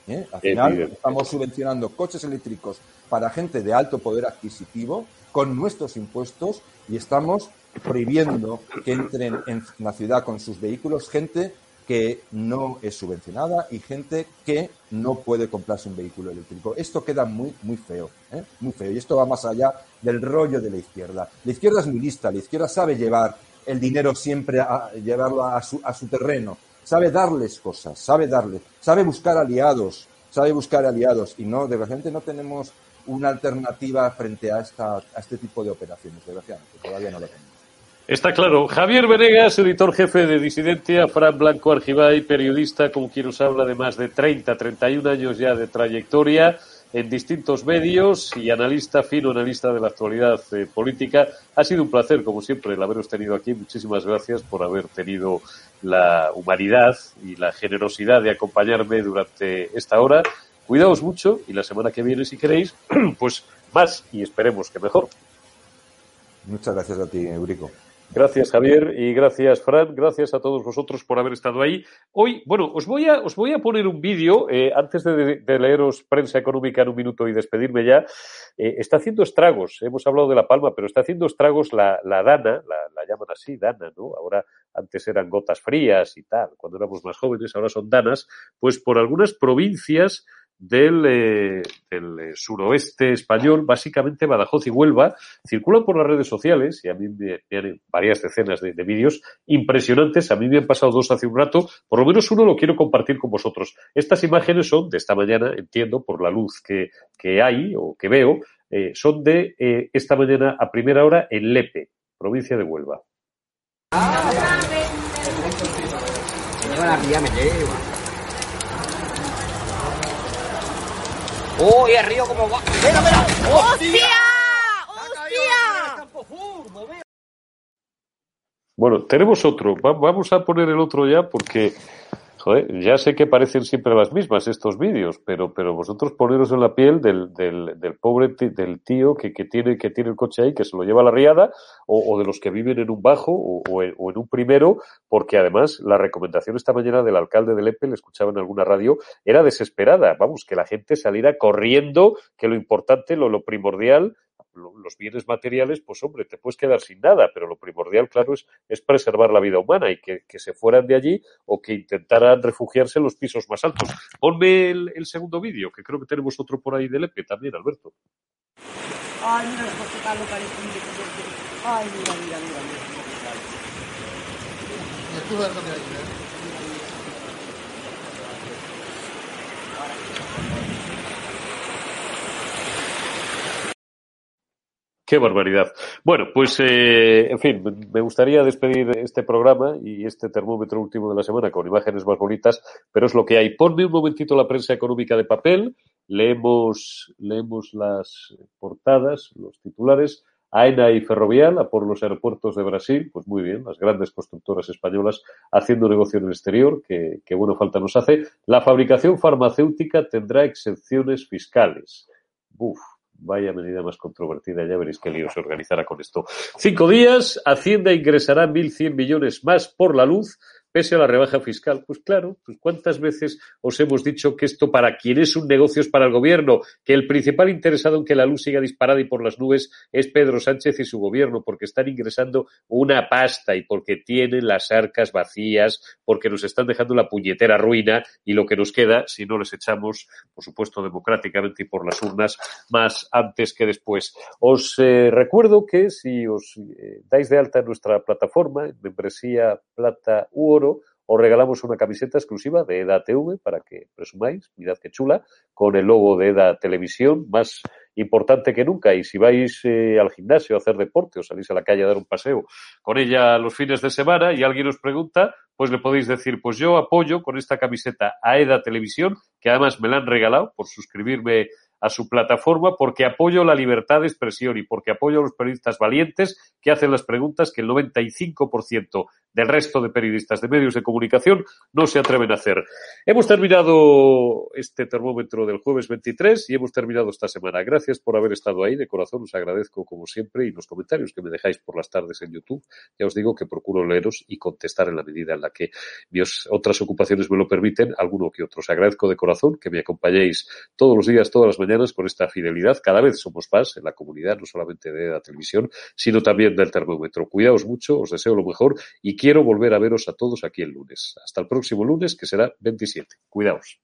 ¿Eh? Al final estamos subvencionando coches eléctricos para gente de alto poder adquisitivo con nuestros impuestos y estamos prohibiendo que entren en la ciudad con sus vehículos gente que no es subvencionada y gente que no puede comprarse un vehículo eléctrico. Esto queda muy, muy feo, ¿eh? muy feo. Y esto va más allá del rollo de la izquierda. La izquierda es muy lista, la izquierda sabe llevar el dinero siempre a llevarlo a su, a su terreno, sabe darles cosas, sabe darles, sabe buscar aliados, sabe buscar aliados y no, desgraciadamente no tenemos una alternativa frente a, esta, a este tipo de operaciones, desgraciadamente, todavía no lo tenemos. Está claro. Javier Venegas, editor jefe de Disidencia, Fran Blanco Argibay, periodista con quien nos habla de más de 30, 31 años ya de trayectoria en distintos medios y analista, fino analista de la actualidad eh, política. Ha sido un placer, como siempre, el haberos tenido aquí. Muchísimas gracias por haber tenido la humanidad y la generosidad de acompañarme durante esta hora. Cuidaos mucho y la semana que viene, si queréis, pues más y esperemos que mejor. Muchas gracias a ti, Eurico. Gracias, Javier, y gracias, Fran. Gracias a todos vosotros por haber estado ahí. Hoy, bueno, os voy a, os voy a poner un vídeo, eh, antes de, leeros prensa económica en un minuto y despedirme ya. Eh, está haciendo estragos, hemos hablado de La Palma, pero está haciendo estragos la, la Dana, la, la, llaman así, Dana, ¿no? Ahora, antes eran gotas frías y tal, cuando éramos más jóvenes, ahora son Danas, pues por algunas provincias del, eh, del eh, suroeste español, básicamente Badajoz y Huelva, circulan por las redes sociales y a mí me vienen varias decenas de, de, vídeos impresionantes. A mí me han pasado dos hace un rato, por lo menos uno lo quiero compartir con vosotros. Estas imágenes son de esta mañana, entiendo, por la luz que, que hay o que veo, eh, son de eh, esta mañana a primera hora en Lepe, provincia de Huelva. ¡Uy, el río como va! ¡Mira, mira! ¡Hostia! ¡Hostia! Bueno, tenemos otro. vamos a poner el otro ya porque Ya sé que parecen siempre las mismas estos vídeos, pero, pero vosotros poneros en la piel del, del, del pobre del tío que, que, tiene, que tiene el coche ahí, que se lo lleva a la riada, o, de los que viven en un bajo o, o, en, o, en, un primero, porque además la recomendación esta mañana del alcalde de Lepe, le escuchaba en alguna radio, era desesperada. Vamos, que la gente saliera corriendo, que lo importante, lo, lo primordial los bienes materiales, pues hombre, te puedes quedar sin nada, pero lo primordial, claro, es, es preservar la vida humana y que, que, se fueran de allí o que intentaran refugiarse en los pisos más altos. Ponme el, el segundo vídeo, que creo que tenemos otro por ahí de Lepe también, Alberto. Ay, mira. Ay, mira, mira, mira. mira. Qué barbaridad. Bueno, pues, eh, en fin, me gustaría despedir este programa y este termómetro último de la semana con imágenes más bonitas, pero es lo que hay. Ponme un momentito la prensa económica de papel, leemos, leemos las portadas, los titulares. AENA y Ferrovial a por los aeropuertos de Brasil, pues muy bien, las grandes constructoras españolas haciendo negocio en el exterior, que, que bueno falta nos hace. La fabricación farmacéutica tendrá excepciones fiscales. Uf, Vaya medida más controvertida, ya veréis qué lío se organizará con esto. Cinco días, Hacienda ingresará 1.100 millones más por la luz pese a la rebaja fiscal. Pues claro, pues cuántas veces os hemos dicho que esto para quien es un negocio es para el gobierno, que el principal interesado en que la luz siga disparada y por las nubes es Pedro Sánchez y su gobierno, porque están ingresando una pasta y porque tienen las arcas vacías, porque nos están dejando la puñetera ruina y lo que nos queda, si no les echamos, por supuesto, democráticamente y por las urnas, más antes que después. Os eh, recuerdo que si os eh, dais de alta nuestra plataforma, membresía plata u os regalamos una camiseta exclusiva de EDA TV para que presumáis, mirad qué chula, con el logo de EDA Televisión, más importante que nunca. Y si vais eh, al gimnasio a hacer deporte o salís a la calle a dar un paseo con ella los fines de semana y alguien os pregunta, pues le podéis decir, pues yo apoyo con esta camiseta a EDA Televisión, que además me la han regalado por suscribirme a su plataforma porque apoyo la libertad de expresión y porque apoyo a los periodistas valientes que hacen las preguntas que el 95% del resto de periodistas de medios de comunicación no se atreven a hacer. Hemos terminado este termómetro del jueves 23 y hemos terminado esta semana. Gracias por haber estado ahí. De corazón os agradezco como siempre y los comentarios que me dejáis por las tardes en YouTube. Ya os digo que procuro leeros y contestar en la medida en la que mis otras ocupaciones me lo permiten, alguno que otro. Os agradezco de corazón que me acompañéis todos los días, todas las mañanas con esta fidelidad. Cada vez somos más en la comunidad, no solamente de la televisión, sino también del termómetro. Cuidaos mucho, os deseo lo mejor y quiero volver a veros a todos aquí el lunes. Hasta el próximo lunes, que será 27. Cuidaos.